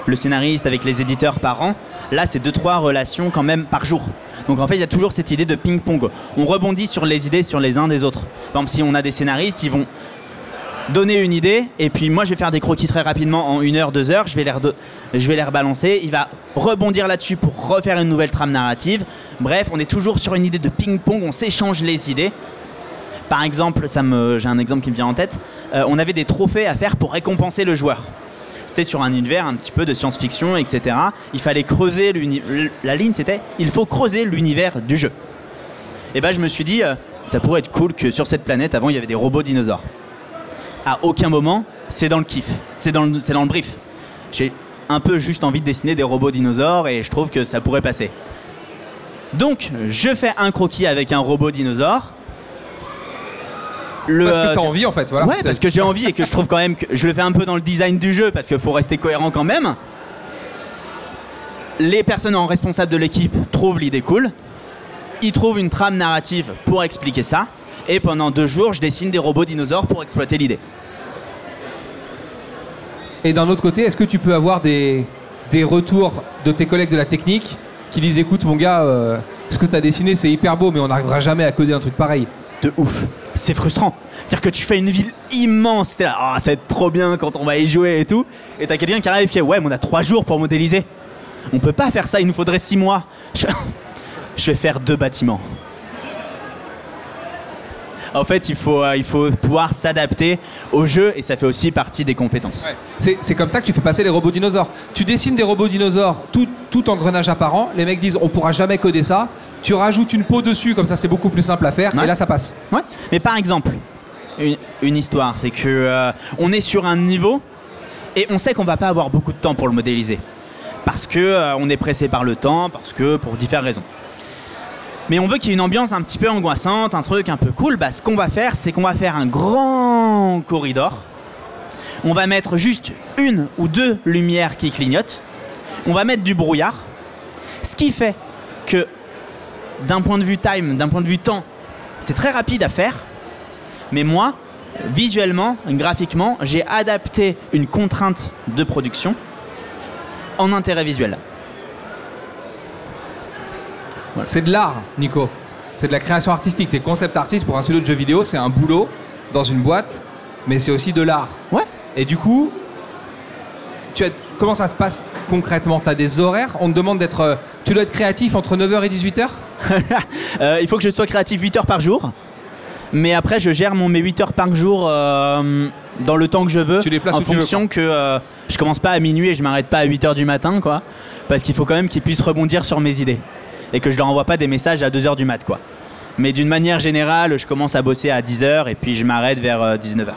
le scénariste, avec les éditeurs par an. Là, c'est deux trois relations quand même par jour. Donc en fait, il y a toujours cette idée de ping-pong. On rebondit sur les idées sur les uns des autres. Par exemple, si on a des scénaristes, ils vont donner une idée et puis moi je vais faire des croquis très rapidement en une heure, deux heures, je vais les, je rebalancer, il va rebondir là-dessus pour refaire une nouvelle trame narrative. Bref, on est toujours sur une idée de ping-pong, on s'échange les idées. Par exemple, j'ai un exemple qui me vient en tête, euh, on avait des trophées à faire pour récompenser le joueur. C'était sur un univers un petit peu de science-fiction, etc. Il fallait creuser l'uni- la ligne, c'était il faut creuser l'univers du jeu. Et ben je me suis dit, euh, ça pourrait être cool que sur cette planète, avant il y avait des robots dinosaures à aucun moment, c'est dans le kiff, c'est dans le, c'est dans le brief. J'ai un peu juste envie de dessiner des robots dinosaures et je trouve que ça pourrait passer. Donc, je fais un croquis avec un robot dinosaure. Le, Parce que t'as euh, envie en fait, voilà. Ouais, parce que j'ai envie et que je trouve quand même que je le fais un peu dans le design du jeu parce qu'il faut rester cohérent quand même. Les personnes en responsable de l'équipe trouvent l'idée cool. Ils trouvent une trame narrative pour expliquer ça. Et pendant deux jours, je dessine des robots dinosaures pour exploiter l'idée. Et d'un autre côté, est-ce que tu peux avoir des, des retours de tes collègues de la technique qui disent écoute mon gars, euh, ce que tu as dessiné c'est hyper beau mais on n'arrivera jamais à coder un truc pareil De ouf. C'est frustrant. C'est-à-dire que tu fais une ville immense. T'es là, Ah, ça va être trop bien quand on va y jouer et tout. Et t'as quelqu'un qui arrive qui est ouais, mais on a trois jours pour modéliser. On peut pas faire ça, il nous faudrait six mois. Je, *laughs* je vais faire deux bâtiments. En fait, il faut, euh, il faut pouvoir s'adapter au jeu et ça fait aussi partie des compétences. C'est c'est comme ça que tu fais passer les robots dinosaures. Tu dessines des robots dinosaures tout, tout engrenage apparent, les mecs disent on pourra jamais coder ça, tu rajoutes une peau dessus, comme ça c'est beaucoup plus simple à faire, Ouais. et là ça passe. Ouais. Mais par exemple, une, une histoire, c'est que euh, on est sur un niveau et on sait qu'on va pas avoir beaucoup de temps pour le modéliser parce que euh, on est pressé par le temps, parce que pour différentes raisons. Mais on veut qu'il y ait une ambiance un petit peu angoissante, un truc un peu cool. Bah, ce qu'on va faire, c'est qu'on va faire un grand corridor. On va mettre juste une ou deux lumières qui clignotent. On va mettre du brouillard. Ce qui fait que d'un point de vue time, d'un point de vue temps, c'est très rapide à faire. Mais moi, visuellement, graphiquement, j'ai adapté une contrainte de production en intérêt visuel. C'est de l'art, Nico. C'est de la création artistique. T'es concept artiste pour un studio de jeux vidéo, c'est un boulot dans une boîte, mais c'est aussi de l'art. Ouais. Et du coup, tu as- comment ça se passe concrètement? Tu as des horaires? On te demande d'être. euh, tu dois être créatif entre 9h et 18h *laughs* Euh, il faut que je sois créatif 8 heures par jour. Mais après, je gère mon, mes 8 heures par jour euh, dans le temps que je veux. Tu les places en veux, fonction que euh, je commence pas à minuit et je m'arrête pas à 8 heures du matin, quoi. Parce qu'il faut quand même qu'ils puissent rebondir sur mes idées. Et que je leur envoie pas des messages à 2 heures du mat, quoi. Mais d'une manière générale, je commence à bosser à 10 heures et puis je m'arrête vers 19 heures.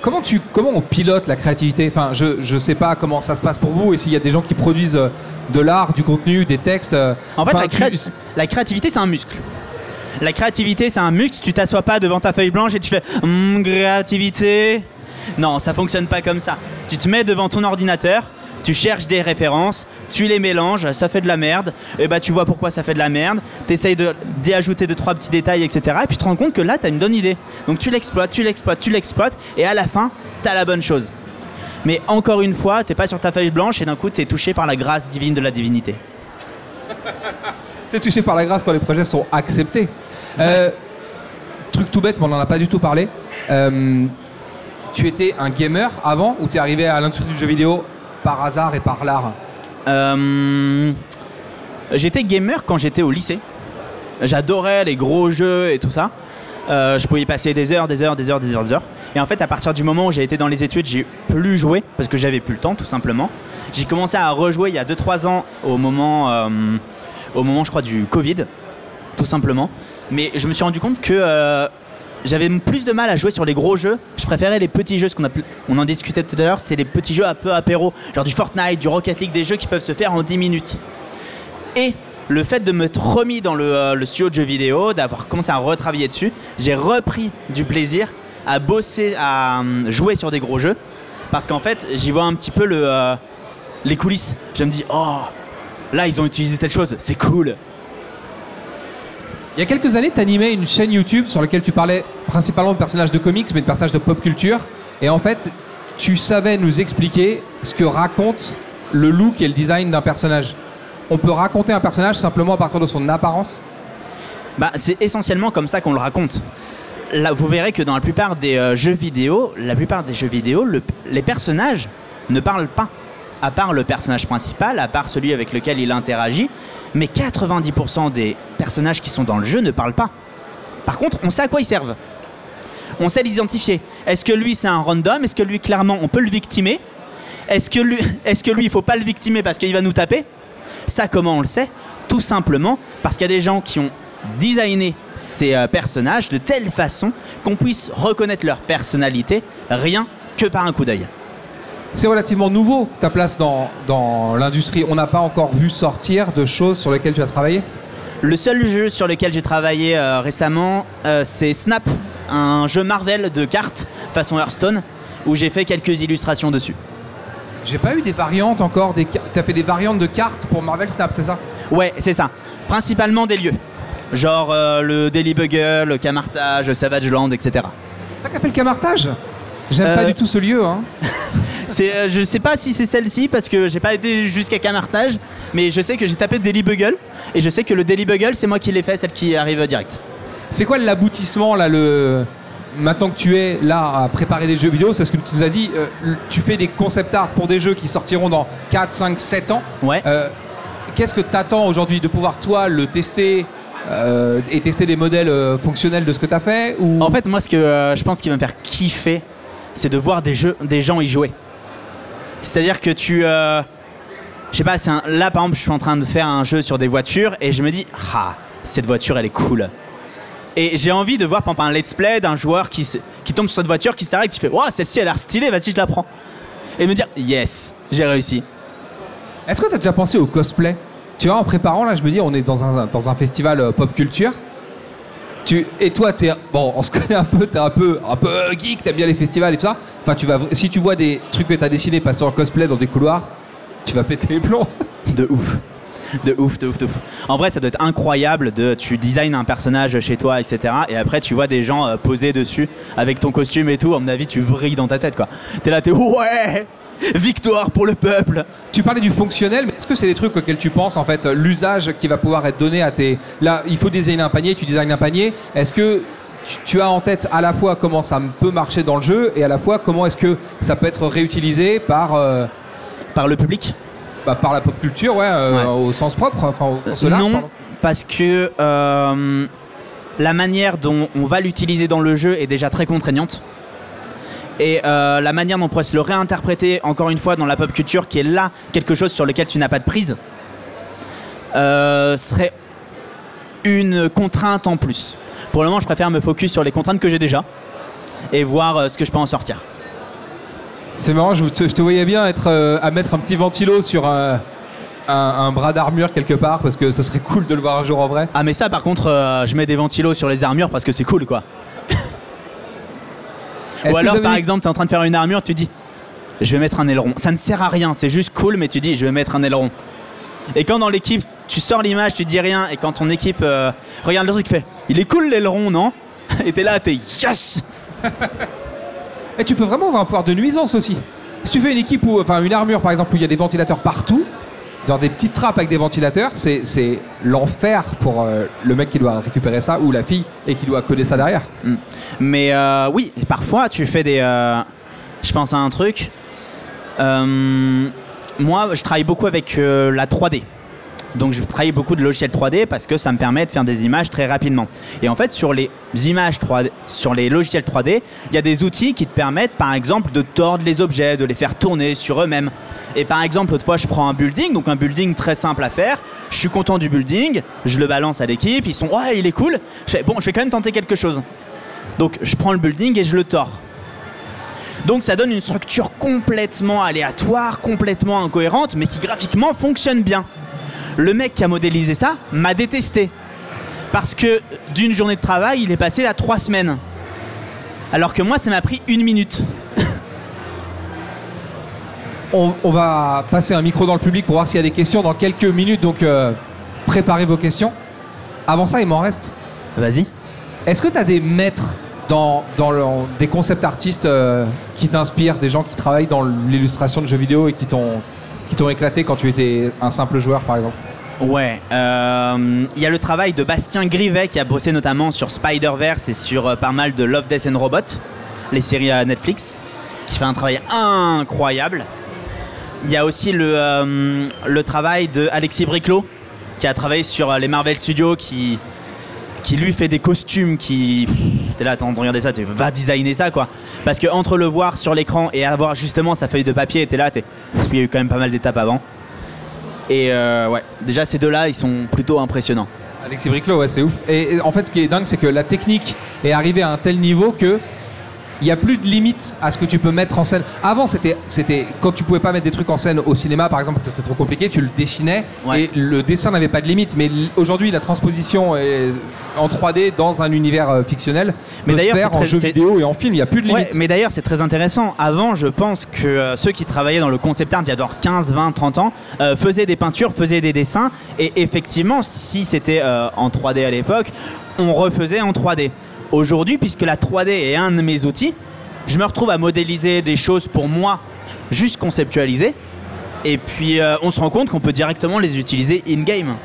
Comment, tu, comment on pilote la créativité? Enfin, je, je sais pas comment ça se passe pour vous et s'il y a des gens qui produisent euh, de l'art, du contenu, des textes. euh, En fait, la, tu- créa- la créativité, c'est un muscle. La créativité, c'est un muscle. Tu t'assois pas devant ta feuille blanche et tu fais Hum, créativité. Non, ça fonctionne pas comme ça. Tu te mets devant ton ordinateur, tu cherches des références, tu les mélanges, ça fait de la merde. Et bah, tu vois pourquoi ça fait de la merde. T'essayes de- d'y ajouter deux trois petits détails, etc. Et puis tu te rends compte que là, t'as une bonne idée. Donc tu l'exploites, tu l'exploites, tu l'exploites, et à la fin, t'as la bonne chose. Mais encore une fois, t'es pas sur ta feuille blanche et d'un coup, t'es touché par la grâce divine de la divinité. T'es touché par la grâce quand les projets sont acceptés. Euh, truc tout bête, mais on n'en a pas du tout parlé. Euh, tu étais un gamer avant ou t'es arrivé à l'industrie du jeu vidéo par hasard et par l'art Euh, j'étais gamer quand j'étais au lycée. J'adorais les gros jeux et tout ça. Euh, je pouvais y passer des heures, des heures, des heures, des heures, des heures. Et en fait, à partir du moment où j'ai été dans les études, j'ai plus joué parce que j'avais plus le temps, tout simplement. J'ai commencé à rejouer il y a 2-3 ans au moment, euh, au moment, je crois, du Covid, tout simplement. Mais je me suis rendu compte que j'avais plus de mal à jouer sur les gros jeux. Je préférais les petits jeux, ce qu'on on en discutait tout à l'heure, c'est les petits jeux un peu apéro, genre du Fortnite, du Rocket League, des jeux qui peuvent se faire en 10 minutes. Et le fait de me remis dans le, euh, le studio de jeux vidéo, d'avoir commencé à retravailler dessus, j'ai repris du plaisir à bosser, à euh, jouer sur des gros jeux. Parce qu'en fait, j'y vois un petit peu euh, les coulisses. Je me dis, oh, là, ils ont utilisé telle chose, c'est cool. Il y a quelques années, tu animais une chaîne YouTube sur laquelle tu parlais principalement de personnages de comics, mais de personnages de pop culture. Et en fait, tu savais nous expliquer ce que raconte le look et le design d'un personnage. On peut raconter un personnage simplement à partir de son apparence? Bah, c'est essentiellement comme ça qu'on le raconte. Là, vous verrez que dans la plupart des euh, jeux vidéo, la plupart des jeux vidéo, le- les personnages ne parlent pas. À part le personnage principal, à part celui avec lequel il interagit, mais 90% des personnages qui sont dans le jeu ne parlent pas. Par contre, on sait à quoi ils servent. On sait l'identifier. Est-ce que lui c'est un random? Est-ce que lui clairement on peut le victimer? Est-ce que lui, *laughs* est-ce que lui il faut pas le victimer parce qu'il va nous taper? Ça comment on le sait? Tout simplement parce qu'il y a des gens qui ont designé ces euh, personnages de telle façon qu'on puisse reconnaître leur personnalité rien que par un coup d'œil. C'est relativement nouveau, ta place dans, dans l'industrie. On n'a pas encore vu sortir de choses sur lesquelles tu as travaillé Le seul jeu sur lequel j'ai travaillé euh, récemment, euh, c'est Snap, un jeu Marvel de cartes façon Hearthstone, où j'ai fait quelques illustrations dessus. J'ai pas eu des variantes encore. Des... Tu as fait des variantes de cartes pour Marvel Snap, c'est ça? Ouais, c'est ça. Principalement des lieux. Genre euh, le Daily Bugle, le Camartage, Savage Land, etc. C'est toi qui as fait le camartage? J'aime pas du tout ce lieu. Hein. *laughs* C'est, euh, je sais pas si c'est celle-ci parce que j'ai pas été jusqu'à Camartage, mais je sais que j'ai tapé Daily Bugle et je sais que le Daily Bugle c'est moi qui l'ai fait, celle qui arrive direct. C'est quoi l'aboutissement là le maintenant que tu es là à préparer des jeux vidéo, c'est ce que tu nous as dit, euh, tu fais des concept art pour des jeux qui sortiront dans 4, 5, 7 ans. Ouais. Euh, Qu'est-ce que tu attends aujourd'hui de pouvoir toi le tester euh, et tester des modèles fonctionnels de ce que tu as fait ou... En fait, moi, ce que je pense qui va me faire kiffer, c'est de voir des jeux, des gens y jouer. C'est-à-dire que tu, euh, je sais pas, là par exemple, je suis en train de faire un jeu sur des voitures et je me dis, ah, cette voiture, elle est cool. Et j'ai envie de voir par exemple un let's play d'un joueur qui, qui tombe sur cette voiture, qui s'arrête, qui fait, waouh, celle-ci, elle a l'air stylée, vas-y, je la prends. Et me dire, yes, j'ai réussi. Est-ce que tu as déjà pensé au cosplay? Tu vois, en préparant, là, je me dis, on est dans un, dans un festival euh, pop culture. Et toi, t'es, bon, on se connaît un peu, t'es un peu, un peu geek, t'aimes bien les festivals et tout ça. Enfin, tu vas, si tu vois des trucs que t'as dessinés passer en cosplay dans des couloirs, tu vas péter les plombs. *laughs* De ouf. De ouf, de ouf, de ouf. En vrai, ça doit être incroyable de tu designs un personnage chez toi, etc. Et après, tu vois des gens euh, poser dessus avec ton costume et tout. À mon avis, tu vrilles dans ta tête, quoi. T'es là, t'es ouais, victoire pour le peuple. Tu parlais du fonctionnel, mais est-ce que c'est des trucs auxquels tu penses en fait, l'usage qui va pouvoir être donné à tes. Là, il faut designer un panier, tu designes un panier. Est-ce que tu- tu as en tête à la fois comment ça peut marcher dans le jeu et à la fois comment est-ce que ça peut être réutilisé par, euh, Par le public? bah, par la pop culture, ouais, euh, Ouais. au sens propre, enfin au sens large, Non, pardon. parce que euh, la manière dont on va l'utiliser dans le jeu est déjà très contraignante. Et euh, la manière dont on pourrait se le réinterpréter, encore une fois, dans la pop culture, qui est là quelque chose sur lequel tu n'as pas de prise, euh, serait une contrainte en plus. Pour le moment, je préfère me focus sur les contraintes que j'ai déjà et voir euh, ce que je peux en sortir. C'est marrant, je te, je te voyais bien être à mettre un petit ventilo sur un, un- un bras d'armure quelque part parce que ce serait *laughs* cool de le voir un jour en vrai. Ah mais ça par contre euh, je mets des ventilos sur les armures parce que c'est cool quoi. Ou alors par exemple tu es en train de faire une armure, tu dis je vais mettre un aileron. Ça ne sert à rien, c'est juste cool mais tu dis je vais mettre un aileron. Et quand dans l'équipe tu sors l'image, tu dis rien et quand ton équipe euh, regarde le truc fait il est cool l'aileron non? *laughs* Et t'es là, t'es yes *laughs* Et tu peux vraiment avoir un pouvoir de nuisance aussi. Si tu fais une équipe où, enfin une armure par exemple où il y a des ventilateurs partout, dans des petites trappes avec des ventilateurs, c'est, l'enfer pour euh, le mec qui doit récupérer ça ou la fille et qui doit coder ça derrière. Mais euh, oui, parfois tu fais des. euh, je pense à un truc. Euh, moi, je travaille beaucoup avec la 3D. Donc je travaille beaucoup de logiciels 3D parce que ça me permet de faire des images très rapidement. Et en fait, sur les images 3D, sur les logiciels 3D, il y a des outils qui te permettent, par exemple, de tordre les objets, de les faire tourner sur eux-mêmes. Et par exemple, autrefois, je prends un building, donc un building très simple à faire. Je suis content du building, je le balance à l'équipe, ils sont ouais, il est cool. Bon, je vais quand même tenter quelque chose. Donc je prends le building et je le tords. Donc ça donne une structure complètement aléatoire, complètement incohérente, mais qui graphiquement fonctionne bien le mec qui a modélisé ça m'a détesté. Parce que d'une journée de travail, il est passé à trois semaines. Alors que moi, ça m'a pris une minute. *laughs* on, va passer un micro dans le public pour voir s'il y a des questions dans quelques minutes. Donc, euh, préparez vos questions. Avant ça, il m'en reste. Vas-y. Est-ce que tu as des maîtres dans, des concepts artistes euh, qui t'inspirent, des gens qui travaillent dans l'illustration de jeux vidéo et qui t'ont qui t'ont éclaté quand tu étais un simple joueur, par exemple Ouais, euh, il y a le travail de Bastien Grivet qui a bossé notamment sur Spider-Verse et sur euh, pas mal de Love, Death and Robot, les séries à Netflix, qui fait un travail incroyable. Il y a aussi le, euh, travail de Alexis Briclot qui a travaillé sur les Marvel Studios, qui, lui fait des costumes qui. T'es là, t'as regardé ça, tu vas designer ça quoi. Parce que entre le voir sur l'écran et avoir justement sa feuille de papier, t'es là, t'es. Il y a eu quand même pas mal d'étapes avant. Et euh, ouais, déjà ces deux-là, ils sont plutôt impressionnants. Alexis Briclot, ouais, c'est ouf. Et en fait, ce qui est dingue, c'est que la technique est arrivée à un tel niveau que il n'y a plus de limite à ce que tu peux mettre en scène. Avant, c'était, c'était quand tu pouvais pas mettre des trucs en scène au cinéma, par exemple, parce que c'était trop compliqué, tu le dessinais et le dessin n'avait pas de limite. Mais aujourd'hui, la transposition est en 3D dans un univers euh, fictionnel mais d'ailleurs, en jeu vidéo et en film, il n'y a plus de limite. mais d'ailleurs, c'est très intéressant. Avant, je pense que euh, ceux qui travaillaient dans le concept art il y a 15, 20, 30 ans euh, faisaient des peintures, faisaient des dessins. Et effectivement, si c'était en 3D à l'époque, on refaisait en 3D. Aujourd'hui, puisque la 3D est un de mes outils, je me retrouve à modéliser des choses pour moi, juste conceptualiser. Et puis euh, on se rend compte qu'on peut directement les utiliser in-game.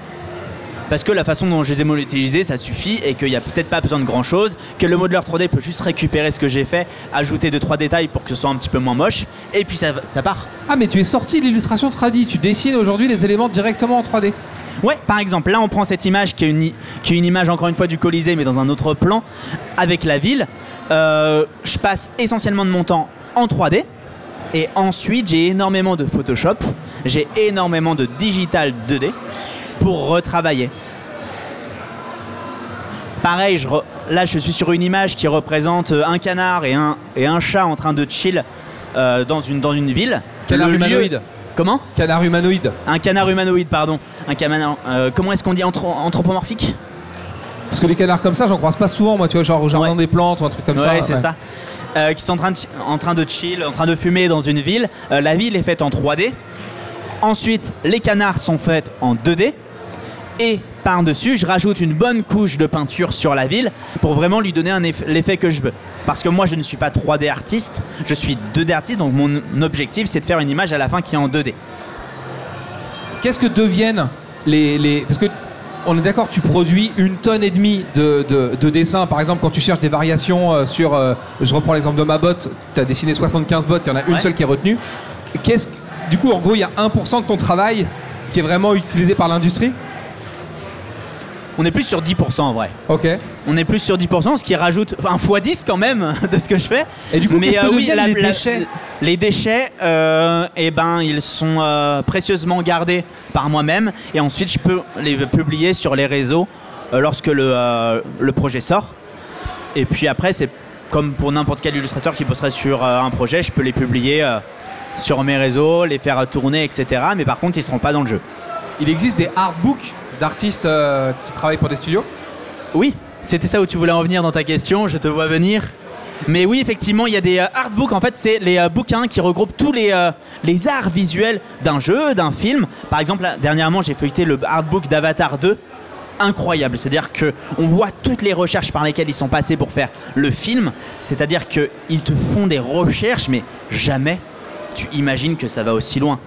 Parce que la façon dont je les ai modélisés, ça suffit et qu'il n'y a peut-être pas besoin de grand chose, que le modeleur 3D peut juste récupérer ce que j'ai fait, ajouter 2-3 détails pour que ce soit un petit peu moins moche, et puis ça, ça part. Ah, mais tu es sorti de l'illustration tradie, tu dessines aujourd'hui les éléments directement en 3D. Ouais, par exemple, là on prend cette image qui est, une, qui est une image encore une fois du Colisée, mais dans un autre plan, avec la ville. Euh, je passe essentiellement de mon temps en 3D. Et ensuite, j'ai énormément de Photoshop, j'ai énormément de digital 2D pour retravailler. Pareil, je là je suis sur une image qui représente un canard et un, et un chat en train de chill euh, dans, une, dans une ville. Canard humanoïde. Comment Canard humanoïde. Un canard humanoïde, pardon. Un canard. Euh, comment est-ce qu'on dit anthropomorphique Parce que les canards comme ça, j'en croise pas souvent, moi, tu vois, genre au jardin des plantes ou un truc comme ça. Ouais, c'est ça. Euh, qui sont en train, de, en train de chill, en train de fumer dans une ville. Euh, la ville est faite en 3D. Ensuite, les canards sont faits en 2D. Et par-dessus, je rajoute une bonne couche de peinture sur la ville pour vraiment lui donner l'effet que je veux. Parce que moi, je ne suis pas 3D artiste, je suis 2D artiste, donc mon objectif, c'est de faire une image à la fin qui est en 2D. Qu'est-ce que deviennent les, les... Parce que on est d'accord, tu produis une tonne et demie de, de, dessins. Par exemple, quand tu cherches des variations euh, sur. Euh, je reprends l'exemple de ma botte, tu as dessiné 75 bottes, il y en a une seule qui est retenue. Qu'est-ce, du coup, en gros, il y a 1% de ton travail qui est vraiment utilisé par l'industrie? On est plus sur 10% en vrai. Ok. On est plus sur 10%, ce qui rajoute un x10 quand même *laughs* de ce que je fais. Et du coup, Mais euh, oui, les déchets Les déchets, euh, eh ben, ils sont euh, précieusement gardés par moi-même et ensuite je peux les publier sur les réseaux lorsque le, le projet sort. Et puis après, c'est comme pour n'importe quel illustrateur qui bosserait sur un projet, je peux les publier sur mes réseaux, les faire tourner, etc. Mais par contre, ils ne seront pas dans le jeu. Il existe des artbooks d'artistes euh, qui travaillent pour des studios Oui, c'était ça où tu voulais en venir dans ta question, je te vois venir. Mais oui, effectivement, il y a des euh, artbooks. En fait, c'est les euh, bouquins qui regroupent tous les, les arts visuels d'un jeu, d'un film. Par exemple, dernièrement, j'ai feuilleté le artbook d'Avatar 2. Incroyable, c'est-à-dire que on voit toutes les recherches par lesquelles ils sont passés pour faire le film. C'est-à-dire qu'ils te font des recherches, mais jamais tu imagines que ça va aussi loin.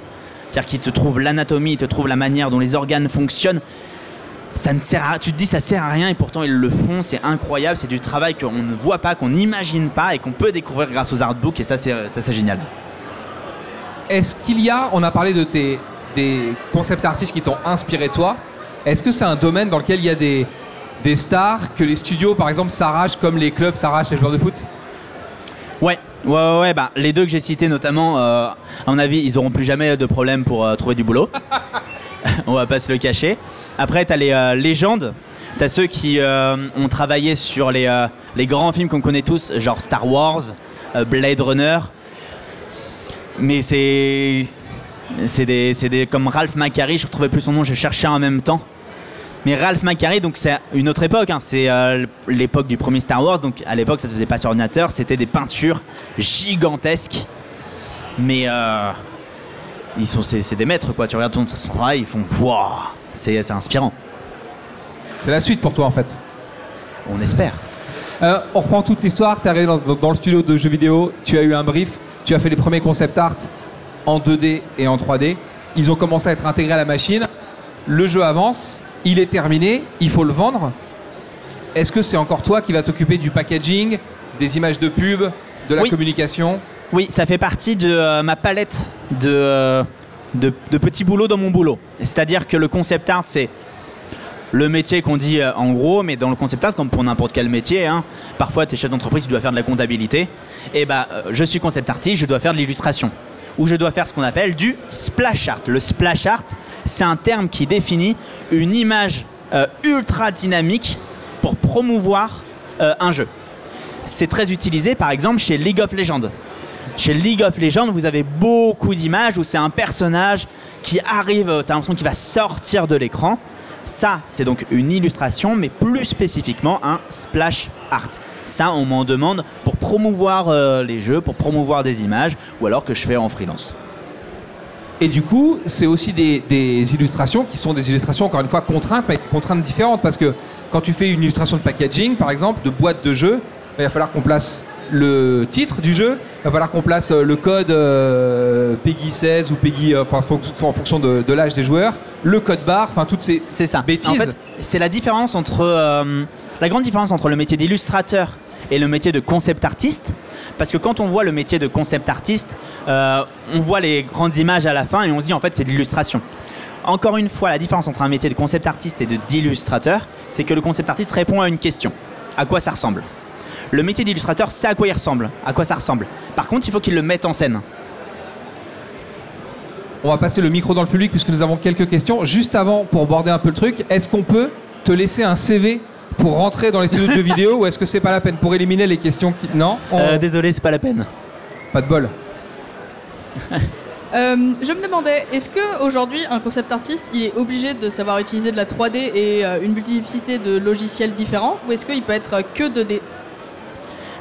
C'est-à-dire qu'ils te trouvent l'anatomie, ils te trouvent la manière dont les organes fonctionnent. Ça ne sert à, tu te dis ça sert à rien et pourtant ils le font, c'est incroyable, c'est du travail qu'on ne voit pas, qu'on n'imagine pas et qu'on peut découvrir grâce aux artbooks et ça c'est, ça c'est génial. Est-ce qu'il y a, on a parlé de tes des concept artistes qui t'ont inspiré toi, est-ce que c'est un domaine dans lequel il y a des, des stars que les studios, par exemple, s'arrachent comme les clubs s'arrachent les joueurs de foot? Ouais, ouais, ouais, ouais, bah, les deux que j'ai cités notamment, euh, à mon avis, ils auront plus jamais de problème pour euh, trouver du boulot. *laughs* On va pas se le cacher. Après, t'as les euh, légendes. T'as ceux qui ont travaillé sur les, les grands films qu'on connaît tous, genre Star Wars, Blade Runner. Mais c'est. C'est des, des. Comme Ralph McQuarrie, je retrouvais plus son nom, je cherchais en même temps. Mais Ralph McQuarrie, donc c'est une autre époque, hein, c'est euh, l'époque du premier Star Wars, donc à l'époque ça se faisait pas sur ordinateur, c'était des peintures gigantesques. Mais euh, ils sont, c'est, des maîtres quoi, tu regardes ton travail, ils font waouh, c'est, c'est inspirant, C'est la suite pour toi en fait. on espère. Euh, on reprend toute l'histoire, tu es arrivé dans, dans- dans le studio de jeux vidéo, tu as eu un brief, tu as fait les premiers concept art en 2D et en 3D. Ils ont commencé à être intégrés à la machine. Le jeu avance, il est terminé, il faut le vendre. Est-ce que c'est encore toi qui vas t'occuper du packaging, des images de pub, de la Oui. communication? Oui, ça fait partie de euh, ma palette de, euh, de, de petits boulots dans mon boulot. C'est-à-dire que le concept art, c'est le métier qu'on dit euh, en gros, mais dans le concept art, comme pour n'importe quel métier, hein, parfois tu es chef d'entreprise, tu dois faire de la comptabilité. Et bah, euh, je suis concept artiste, je dois faire de l'illustration. Ou je dois faire ce qu'on appelle du splash art. Le splash art, c'est un terme qui définit une image euh, ultra dynamique pour promouvoir euh, un jeu. C'est très utilisé par exemple chez League of Legends. Chez League of Legends, vous avez beaucoup d'images où c'est un personnage qui arrive, euh, t'as l'impression qu'il va sortir de l'écran. Ça, c'est donc une illustration, mais plus spécifiquement un splash art. Ça, on m'en demande pour promouvoir euh, les jeux, pour promouvoir des images, ou alors que je fais en freelance. Et du coup, c'est aussi des, des illustrations qui sont des illustrations, encore une fois, contraintes, mais contraintes différentes. Parce que quand tu fais une illustration de packaging, par exemple, de boîte de jeu, il va falloir qu'on place le titre du jeu, il va falloir qu'on place euh, le code euh, PEGI 16 ou PEGI, euh, enfin, en fonction de, de l'âge des joueurs, le code barre, enfin, toutes ces ça. bêtises. En fait, c'est la différence entre euh, la grande différence entre le métier d'illustrateur et le métier de concept artiste. Parce que quand on voit le métier de concept artiste, euh, on voit les grandes images à la fin et on se dit en fait c'est de l'illustration. Encore une fois, la différence entre un métier de concept artiste et de d'illustrateur, c'est que le concept artiste répond à une question. À quoi ça ressemble? Le métier d'illustrateur, c'est à quoi il ressemble, à quoi ça ressemble? Par contre, il faut qu'il le mette en scène. On va passer le micro dans le public puisque nous avons quelques questions. Juste avant, pour border un peu le truc, est-ce qu'on peut te laisser un CV pour rentrer dans les studios de jeux vidéo ou est-ce que c'est pas la peine pour éliminer les questions qui... Non On- Euh, désolé, c'est pas la peine. Pas de bol. *laughs* Euh, je me demandais, est-ce que aujourd'hui un concept artiste, il est obligé de savoir utiliser de la 3D et euh, une multiplicité de logiciels différents, ou est-ce qu'il peut être que 2D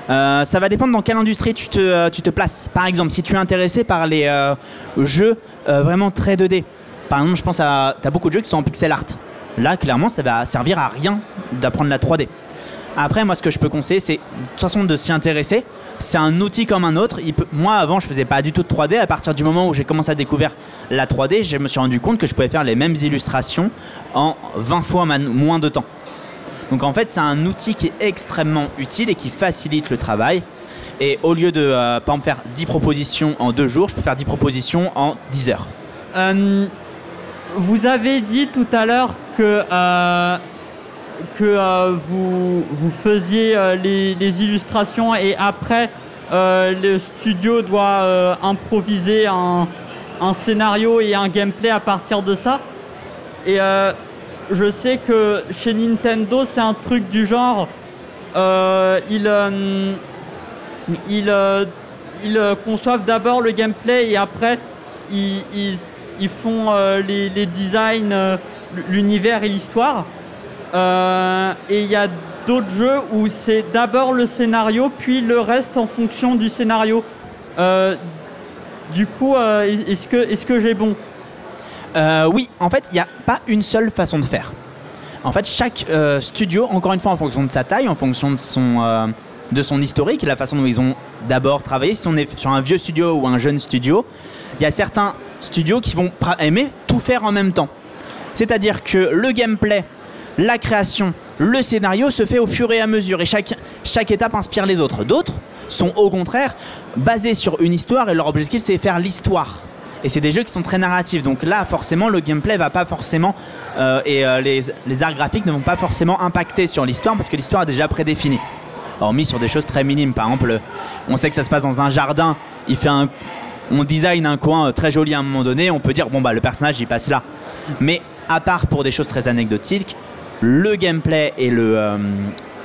Euh, ça va dépendre dans quelle industrie tu te, tu te places. Par exemple, si tu es intéressé par les euh, jeux euh, vraiment très 2D, par exemple, je pense à. Tu as beaucoup de jeux qui sont en pixel art. Là, clairement, ça va servir à rien d'apprendre la 3D. Après, moi, ce que je peux conseiller, c'est de toute façon de s'y intéresser. C'est un outil comme un autre. Moi, avant, je faisais pas du tout de 3D. À partir du moment où j'ai commencé à découvrir la 3D, je me suis rendu compte que je pouvais faire les mêmes illustrations en 20 fois moins de temps. Donc en fait, c'est un outil qui est extrêmement utile et qui facilite le travail. Et au lieu de, euh, par exemple, faire 10 propositions en 2 jours, je peux faire 10 propositions en 10 heures. Euh, vous avez dit tout à l'heure que, euh, que euh, vous, vous faisiez euh, les, illustrations et après le studio doit improviser un, un scénario et un gameplay à partir de ça. Et je sais que chez Nintendo c'est un truc du genre, ils, ils, ils conçoivent d'abord le gameplay et après ils- ils font euh, les, designs, euh, l'univers et l'histoire. Euh, et il y a d'autres jeux où c'est d'abord le scénario, puis le reste en fonction du scénario. Du coup, est-ce que, est que j'ai bon? Oui, en fait, il n'y a pas une seule façon de faire. En fait, chaque studio, encore une fois, en fonction de sa taille, en fonction de son, de son historique, la façon dont ils ont d'abord travaillé, si on est sur un vieux studio ou un jeune studio, il y a certains studios qui vont aimer tout faire en même temps. C'est-à-dire que le gameplay, la création, le scénario se fait au fur et à mesure et chaque, chaque étape inspire les autres. D'autres sont au contraire basés sur une histoire et leur objectif c'est faire l'histoire Et c'est des jeux qui sont très narratifs. Donc là, forcément, le gameplay va pas forcément euh, et euh, les, les arts graphiques ne vont pas forcément impacter sur l'histoire parce que l'histoire est déjà prédéfinie. Hormis sur des choses très minimes. Par exemple, on sait que ça se passe dans un jardin. Il fait un, on design un coin euh, très joli à un moment donné. On peut dire bon bah le personnage il passe là. Mais à part pour des choses très anecdotiques, le gameplay et le, euh,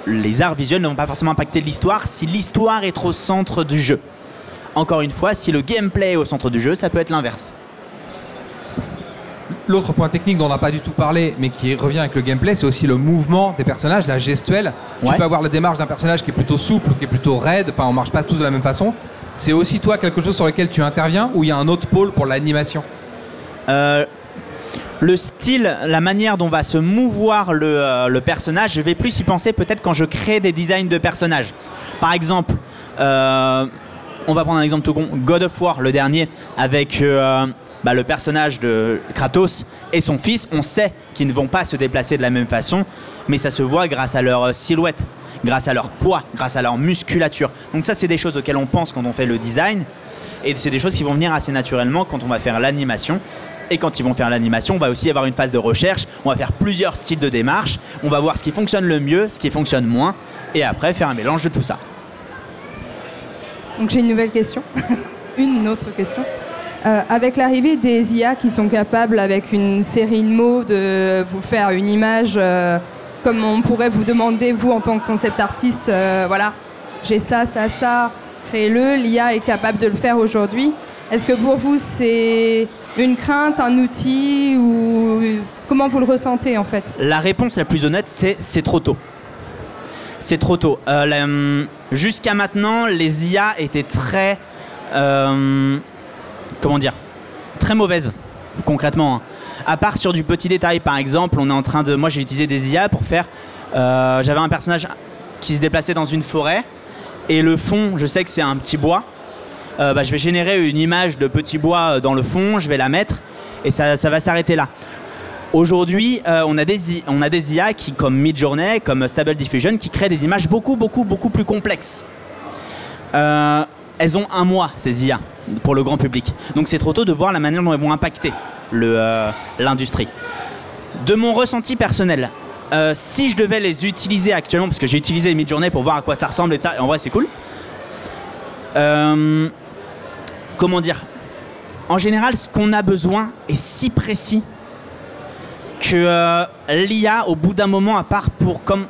les arts visuels ne vont pas forcément impacter l'histoire si l'histoire est au centre du jeu. Encore une fois, si le gameplay est au centre du jeu, ça peut être l'inverse. L'autre point technique dont on n'a pas du tout parlé, mais qui revient avec le gameplay, c'est aussi le mouvement des personnages, la gestuelle. Tu Ouais. peux avoir la démarche d'un personnage qui est plutôt souple, qui est plutôt raide, enfin on marche pas tous de la même façon. C'est aussi toi quelque chose sur lequel tu interviens ou il y a un autre pôle pour l'animation Euh, le style, la manière dont va se mouvoir le, euh, le personnage, je vais plus y penser peut-être quand je crée des designs de personnages. Par exemple, euh, on va prendre un exemple tout con, God of War, le dernier, avec bah, le personnage de Kratos et son fils, on sait qu'ils ne vont pas se déplacer de la même façon, mais ça se voit grâce à leur silhouette, grâce à leur poids, grâce à leur musculature. Donc ça, c'est des choses auxquelles on pense quand on fait le design, et c'est des choses qui vont venir assez naturellement quand on va faire l'animation. Et quand ils vont faire l'animation, on va aussi avoir une phase de recherche. On va faire plusieurs styles de démarche. On va voir ce qui fonctionne le mieux, ce qui fonctionne moins. Et après, faire un mélange de tout ça. Donc j'ai une nouvelle question. *laughs* une autre question. Euh, avec l'arrivée des IA qui sont capables, avec une série de mots, de vous faire une image, euh, comme on pourrait vous demander, vous en tant que concept artiste, euh, voilà, j'ai ça, ça, ça, créez-le, l'IA est capable de le faire aujourd'hui. Est-ce que pour vous c'est une crainte, un outil ou comment vous le ressentez en fait? La réponse la plus honnête, c'est c'est trop tôt. C'est trop tôt. Euh, hum, Jusqu'à maintenant, les IA étaient très. euh, comment dire Très mauvaises, concrètement. hein. À part sur du petit détail, par exemple, on est en train de. Moi, j'ai utilisé des IA pour faire. euh, J'avais un personnage qui se déplaçait dans une forêt et le fond, je sais que c'est un petit bois. Euh, bah, je vais générer une image de petit bois euh, dans le fond, je vais la mettre et ça, ça va s'arrêter là. Aujourd'hui, on, a des on a des IA qui, comme Midjourney, comme Stable Diffusion, qui créent des images beaucoup, beaucoup, beaucoup plus complexes. Elles ont un mois, ces IA, pour le grand public. Donc c'est trop tôt de voir la manière dont elles vont impacter euh, l'industrie. De mon ressenti personnel, euh, si je devais les utiliser actuellement, parce que j'ai utilisé Midjourney pour voir à quoi ça ressemble et ça, en vrai c'est cool. Euh, comment dire En général, ce qu'on a besoin est si précis que l'IA, au bout d'un moment, à part pour comme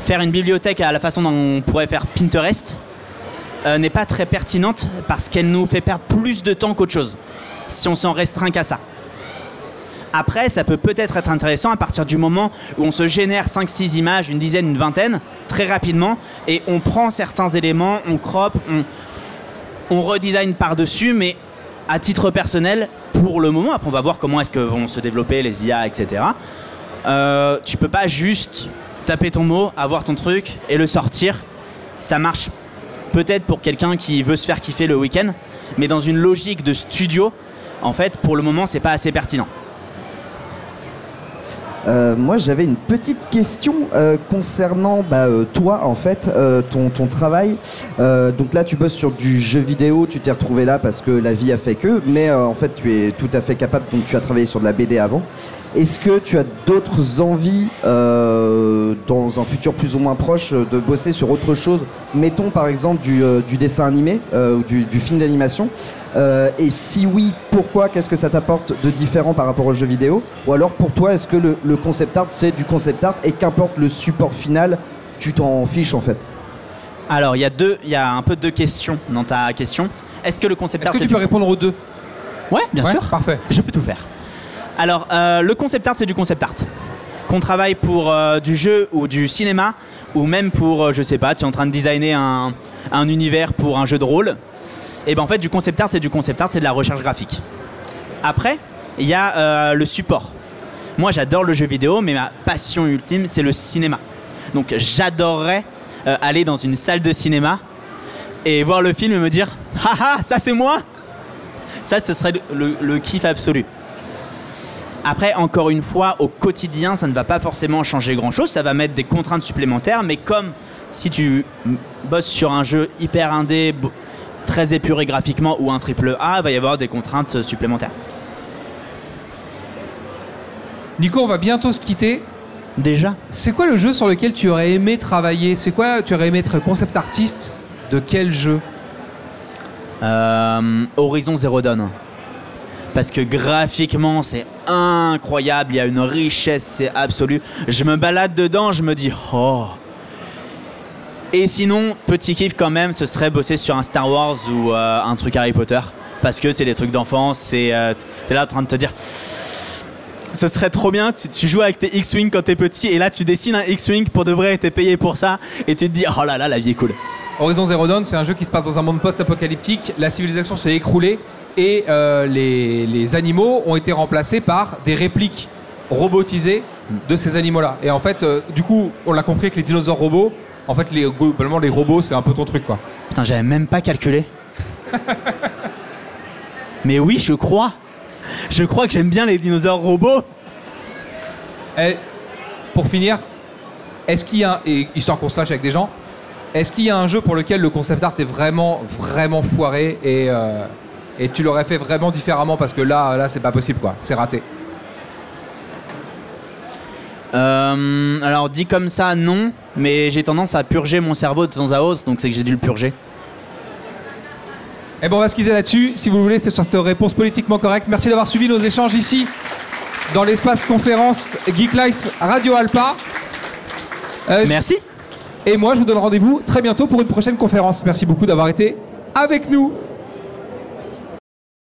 faire une bibliothèque à la façon dont on pourrait faire Pinterest, euh, n'est pas très pertinente parce qu'elle nous fait perdre plus de temps qu'autre chose, si on s'en restreint qu'à ça. Après, ça peut peut-être être intéressant à partir du moment où on se génère 5-6 images, une dizaine, une vingtaine, très rapidement, et on prend certains éléments, on crop, on, on redesign par-dessus, mais à titre personnel, pour le moment, après on va voir comment est-ce que vont se développer les IA, etc. Euh, tu peux pas juste taper ton mot, avoir ton truc et le sortir. Ça marche peut-être pour quelqu'un qui veut se faire kiffer le week-end, mais dans une logique de studio, en fait, pour le moment, c'est pas assez pertinent. Euh, moi, j'avais une petite question euh, concernant bah, euh, toi, en fait, ton, ton travail. Donc là, tu bosses sur du jeu vidéo, tu t'es retrouvé là parce que la vie a fait que, mais en fait, tu es tout à fait capable, donc tu as travaillé sur de la BD avant. Est-ce que tu as d'autres envies, euh, dans un futur plus ou moins proche, de bosser sur autre chose? Mettons par exemple du, euh, du dessin animé euh, ou du, du film d'animation. Euh, et si oui, pourquoi? Qu'est-ce que ça t'apporte de différent par rapport aux jeux vidéo? Ou alors pour toi, est-ce que le, le concept art c'est du concept art et qu'importe le support final, tu t'en fiches en fait? Alors, il y a deux, il y a un peu deux questions dans ta question. Est-ce que le concept Est-ce art que c'est tu du- peux répondre aux deux? Ouais, bien Ouais, sûr. Parfait. Je peux tout faire. Alors, euh, le concept art, c'est du concept art. Qu'on travaille pour euh, du jeu ou du cinéma, ou même pour, euh, je sais pas, tu es en train de designer un, un univers pour un jeu de rôle. Et ben en fait, du concept art, c'est du concept art, c'est de la recherche graphique. Après, il y a euh, le support. Moi, j'adore le jeu vidéo, mais ma passion ultime, c'est le cinéma. Donc, j'adorerais aller dans une salle de cinéma et voir le film et me dire Haha, *laughs* ça c'est moi Ça, ce serait le- le kiff absolu. Après, encore une fois, au quotidien, ça ne va pas forcément changer grand-chose. Ça va mettre des contraintes supplémentaires, mais comme si tu bosses sur un jeu hyper indé, très épuré graphiquement ou un triple A, il va y avoir des contraintes supplémentaires. Nico, on va bientôt se quitter. Déjà C'est quoi le jeu sur lequel tu aurais aimé travailler? C'est quoi Tu aurais aimé être concept artiste? De quel jeu? Euh, Horizon Zero Dawn. Parce que graphiquement, c'est incroyable. Il y a une richesse, c'est absolu. Je me balade dedans, je me dis, oh. Et sinon, petit kiff quand même, ce serait bosser sur un Star Wars ou euh, un truc Harry Potter. Parce que c'est des trucs d'enfance, c'est. euh, t'es là en train de te dire. Ce serait trop bien, tu, tu joues avec tes X-Wing quand t'es petit, et là tu dessines un X-Wing pour de vrai, et t'es payé pour ça, et tu te dis, oh là là, la vie est cool. Horizon Zero Dawn, c'est un jeu qui se passe dans un monde post-apocalyptique. La civilisation s'est écroulée et euh, les, les animaux ont été remplacés par des répliques robotisées de ces animaux-là. Et en fait, euh, du coup, on l'a compris avec les dinosaures robots. En fait, les, globalement, les robots, c'est un peu ton truc, quoi. Putain, j'avais même pas calculé. *laughs* Mais oui, je crois. Je crois que j'aime bien les dinosaures robots. Et pour finir, est-ce qu'il y a, un- et histoire qu'on se lâche avec des gens, est-ce qu'il y a un jeu pour lequel le concept art est vraiment, vraiment foiré et, euh, et tu l'aurais fait vraiment différemment parce que là, là, c'est pas possible, quoi. C'est raté. Euh, alors dit comme ça, non. Mais j'ai tendance à purger mon cerveau de temps à autre, donc c'est que j'ai dû le purger. Eh ben, on va se quitter là-dessus. Si vous le voulez, c'est sur cette réponse politiquement correcte. Merci d'avoir suivi nos échanges ici, dans l'espace conférence Geek Life Radio Alpa. Euh, Merci. Et moi, je vous donne rendez-vous très bientôt pour une prochaine conférence. Merci beaucoup d'avoir été avec nous.